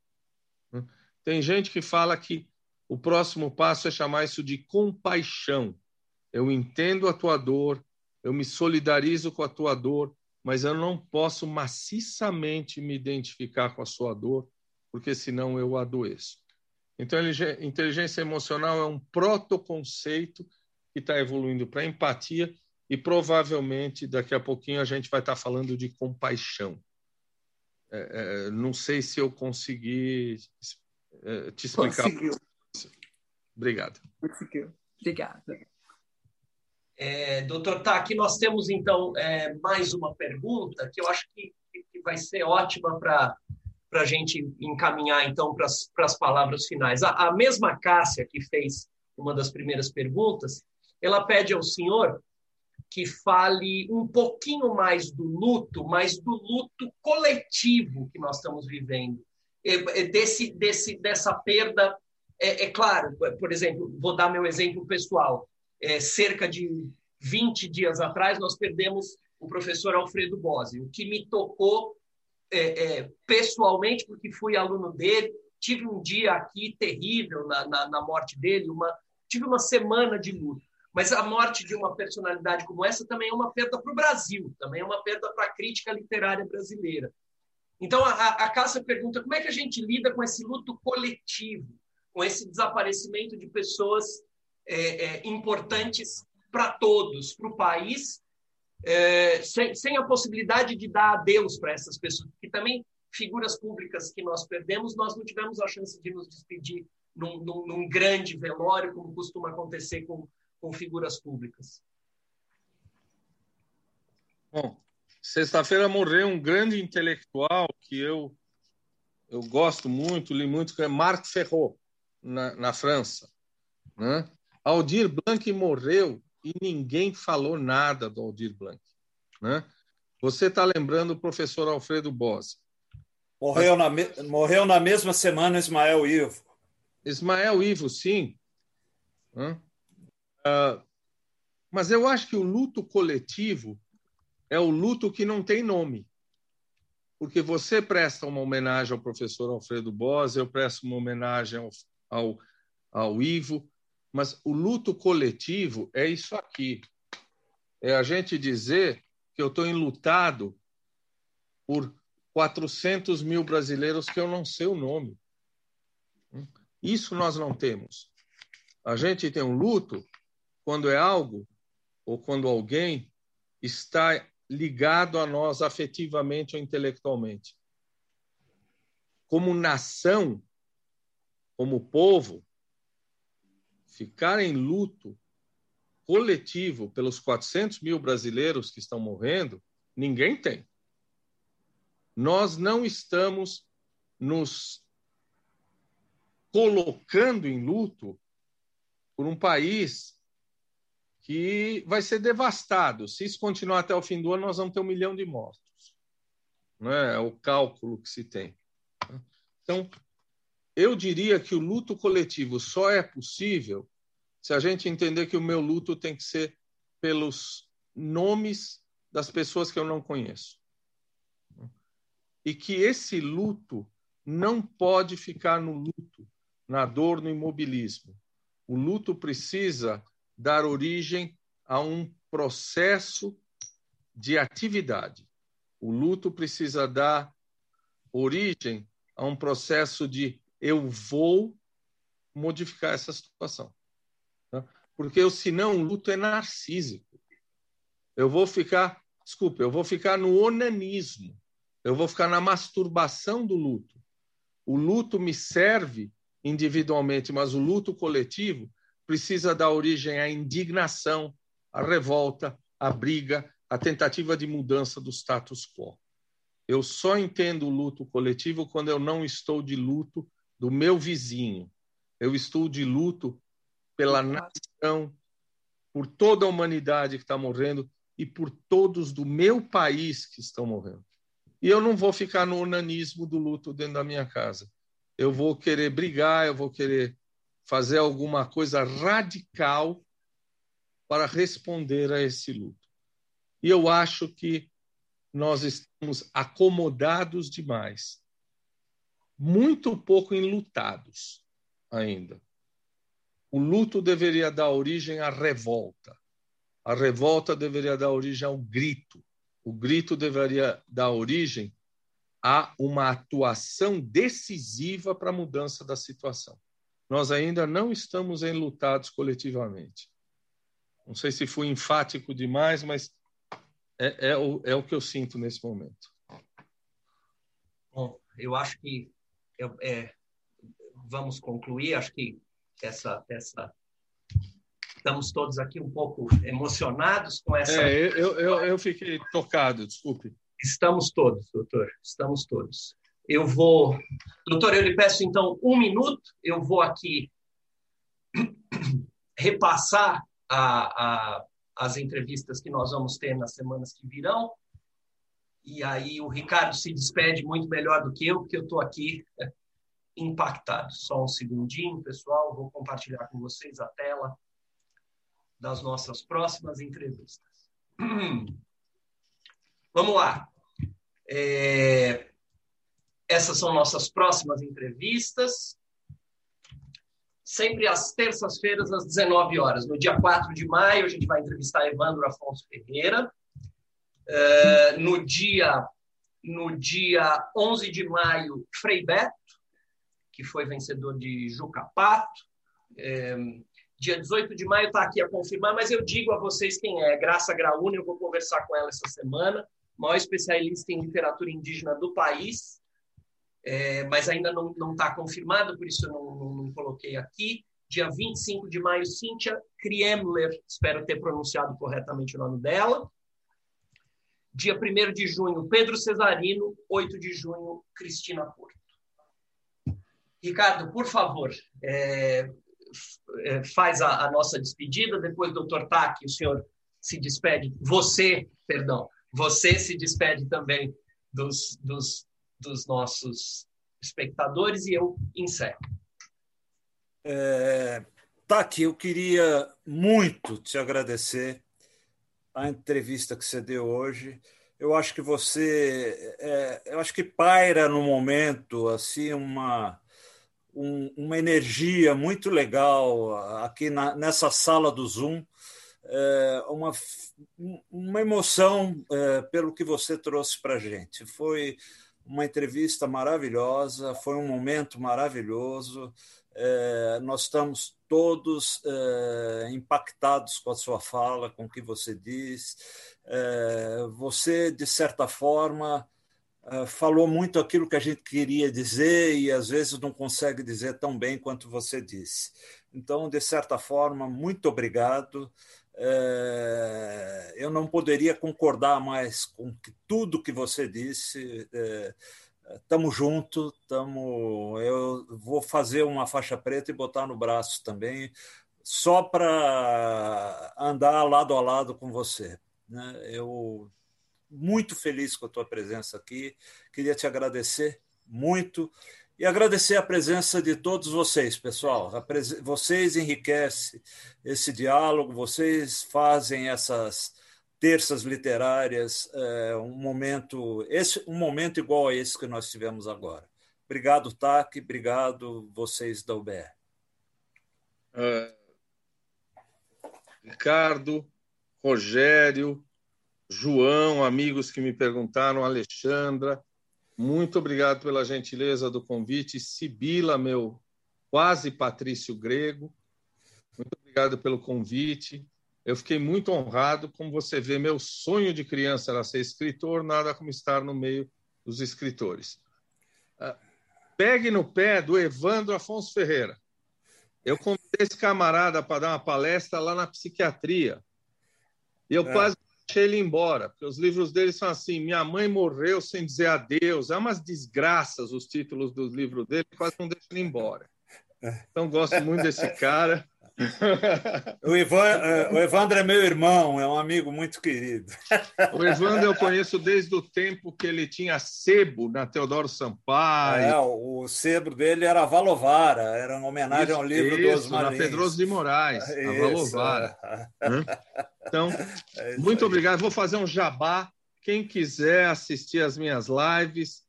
Né? Tem gente que fala que o próximo passo é chamar isso de compaixão. Eu entendo a tua dor, eu me solidarizo com a tua dor, mas eu não posso maciçamente me identificar com a sua dor, porque senão eu adoeço. Então, inteligência emocional é um protoconceito que está evoluindo para empatia e provavelmente daqui a pouquinho a gente vai estar tá falando de compaixão. É, é, não sei se eu consegui é, te explicar.
Conseguiu.
Obrigado.
Conseguiu. Obrigada.
É, doutor Tá, aqui nós temos então é, mais uma pergunta que eu acho que, que vai ser ótima para a gente encaminhar, então, para as palavras finais. A, a mesma Cássia, que fez uma das primeiras perguntas, ela pede ao senhor que fale um pouquinho mais do luto, mas do luto coletivo que nós estamos vivendo, desse, desse, dessa perda. É, é claro, por exemplo, vou dar meu exemplo pessoal. É, cerca de 20 dias atrás, nós perdemos o professor Alfredo Bose, o que me tocou é, é, pessoalmente, porque fui aluno dele, tive um dia aqui terrível na, na, na morte dele, uma, tive uma semana de luto. Mas a morte de uma personalidade como essa também é uma perda para o Brasil, também é uma perda para a crítica literária brasileira. Então, a, a Cássia pergunta como é que a gente lida com esse luto coletivo, com esse desaparecimento de pessoas é, é, importantes para todos, para o país é, sem, sem, a possibilidade de dar adeus para essas pessoas, que também figuras públicas que nós perdemos, nós não tivemos a chance de nos despedir num, num, num grande velório, como costuma acontecer com, com figuras públicas.
Bom, sexta-feira morreu um grande intelectual que eu eu gosto muito, li muito, que é Marc Ferrot, na, na França. Né? Aldir Blanc morreu e ninguém falou nada do Aldir Blanc. Né? Você está lembrando o professor Alfredo Bossi.
Morreu, na, me... morreu na mesma semana Ismael Ivo.
Ismael Ivo, sim. Uh, mas eu acho que o luto coletivo é o luto que não tem nome. Porque você presta uma homenagem ao professor Alfredo Bossi, eu presto uma homenagem ao, ao, ao Ivo, mas o luto coletivo é isso aqui. É a gente dizer que eu estou enlutado por 400 mil brasileiros que eu não sei o nome. Isso nós não temos. A gente tem um luto quando é algo ou quando alguém está ligado a nós afetivamente ou intelectualmente. Como nação, como povo, ficar em luto coletivo pelos 400 mil brasileiros que estão morrendo, ninguém tem. Nós não estamos nos colocando em luto por um país que vai ser devastado. Se isso continuar até o fim do ano, nós vamos ter um milhão de mortos. Não é, é o cálculo que se tem. Então, eu diria que o luto coletivo só é possível se a gente entender que o meu luto tem que ser pelos nomes das pessoas que eu não conheço. E que esse luto não pode ficar no luto, na dor, no imobilismo. O luto precisa dar origem a um processo de atividade. O luto precisa dar origem a um processo de eu vou modificar essa situação. Tá? Porque o senão o luto é narcísico. Eu vou ficar, desculpa, eu vou ficar no onanismo. Eu vou ficar na masturbação do luto. O luto me serve individualmente, mas o luto coletivo precisa dar origem à indignação, à revolta, à briga, à tentativa de mudança do status quo. Eu só entendo o luto coletivo quando eu não estou de luto do meu vizinho. Eu estou de luto pela nação, por toda a humanidade que está morrendo e por todos do meu país que estão morrendo. E eu não vou ficar no onanismo do luto dentro da minha casa. Eu vou querer brigar, eu vou querer fazer alguma coisa radical para responder a esse luto. E eu acho que nós estamos acomodados demais, muito pouco enlutados ainda. O luto deveria dar origem à revolta. A revolta deveria dar origem ao grito. O grito deveria dar origem a uma atuação decisiva para a mudança da situação. Nós ainda não estamos enlutados coletivamente. Não sei se fui enfático demais, mas é, é, o, é o que eu sinto nesse momento.
Bom, eu acho que eu, é, vamos concluir. Acho que essa, essa estamos todos aqui um pouco emocionados com essa.
É, eu, eu, eu fiquei tocado, desculpe.
Estamos todos, doutor, estamos todos. Eu vou. Doutor, eu lhe peço então um minuto, eu vou aqui repassar a, a, as entrevistas que nós vamos ter nas semanas que virão. E aí o Ricardo se despede muito melhor do que eu, porque eu estou aqui impactado. Só um segundinho, pessoal, vou compartilhar com vocês a tela das nossas próximas entrevistas. Vamos lá. É... Essas são nossas próximas entrevistas. Sempre às terças-feiras, às 19 horas. No dia 4 de maio, a gente vai entrevistar Evandro Afonso Ferreira. É... No dia no dia 11 de maio, Frei Beto, que foi vencedor de Jucapato. É, dia 18 de maio está aqui a confirmar, mas eu digo a vocês quem é. Graça Graúna, eu vou conversar com ela essa semana, maior especialista em literatura indígena do país, é, mas ainda não está confirmado, por isso eu não, não, não, coloquei aqui. Dia 25 de maio, Cíntia Kriemler, espero ter pronunciado corretamente o nome dela. Dia 1 de junho, Pedro Cesarino. 8 de junho, Cristina Porto. Ricardo, por favor, é, é, faz a, a, nossa despedida. Depois, doutor Tac, o senhor se despede. Você, perdão, você se despede também dos, dos, dos nossos espectadores e eu encerro.
É, eu queria muito te agradecer a entrevista que você deu hoje. Eu acho que você, é, eu acho que paira no momento assim uma um, uma energia muito legal aqui na, nessa sala do Zoom, é, uma, uma emoção é, pelo que você trouxe para gente. Foi uma entrevista maravilhosa, foi um momento maravilhoso. É, nós estamos todos é, impactados com a sua fala, com o que você diz. É, você, de certa forma, ah, falou muito aquilo que a gente queria dizer e às vezes não consegue dizer tão bem quanto você disse. Então, de certa forma, muito obrigado. É, eu não poderia concordar mais com tudo que você disse. Estamos é, juntos, tamo, eu vou fazer uma faixa preta e botar no braço também, só para andar lado a lado com você. Né? Eu muito feliz com a tua presença aqui. Queria te agradecer muito e agradecer a presença de todos vocês, pessoal. Vocês enriquecem esse diálogo, vocês fazem essas terças literárias é, um momento esse um momento igual a esse que nós tivemos agora. Obrigado, TAC, obrigado vocês da UBE. Uh,
é, Ricardo, Rogério, João, amigos que me perguntaram, Alexandra, muito obrigado pela gentileza do convite. Sibila, meu quase patrício grego, muito obrigado pelo convite. Eu fiquei muito honrado. Como você vê, meu sonho de criança era ser escritor, nada como estar no meio dos escritores. Ah, pegue no pé do Evandro Afonso Ferreira. Eu convidei esse camarada para dar uma palestra lá na psiquiatria. E eu é. quase deixei ele embora, porque os livros dele são assim: Minha mãe morreu sem dizer adeus. É umas desgraças os títulos dos livros dele, quase não deixam ele embora. Então, gosto muito desse cara.
O, Ivan, é, o Evandro é meu irmão, é um amigo muito querido.
O Evandro eu conheço desde o tempo que ele tinha sebo na Teodoro Sampaio.
É, o sebo dele era Valovara, era uma homenagem isso, ao livro isso, dos
Marins. Na Pedroso de Moraes, isso, a Valovara. É. Então, é muito aí. obrigado. Vou fazer um jabá. Quem quiser assistir as minhas lives,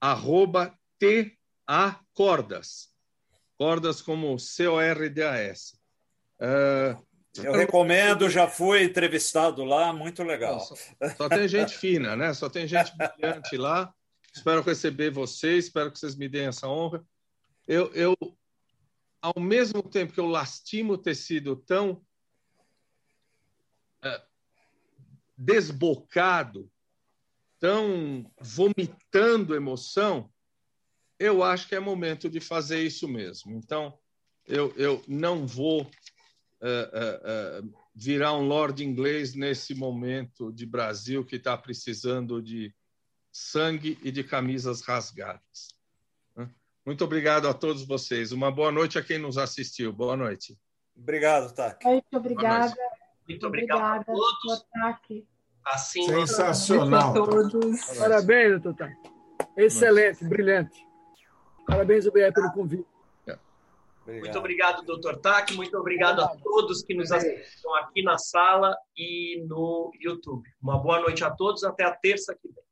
arroba TA Cordas cordas como C-O-R-D-A-S.
Uh, eu recomendo, já fui entrevistado lá, muito legal.
Só, só, tem gente fina, né? Só tem gente brilhante lá. Espero receber vocês, espero que vocês me deem essa honra. Eu, eu ao mesmo tempo que eu lastimo ter sido tão uh, desbocado, tão vomitando emoção, eu acho que é momento de fazer isso mesmo. Então, eu, eu não vou uh, uh, uh, virar um lord inglês nesse momento de Brasil que está precisando de sangue e de camisas rasgadas. Muito obrigado a todos vocês. Uma boa noite a quem nos assistiu. Boa noite.
Obrigado, Taki.
Muito obrigada.
Muito obrigado a todos.
Assim, Sensacional.
Parabéns, doutor Taki. Excelente, brilhante. Parabéns, UBE, pelo convite.
Obrigado. Muito obrigado, doutor Tac. Muito obrigado a todos que nos assistem aqui na sala e no YouTube. Uma boa noite a todos. Até a terça que vem.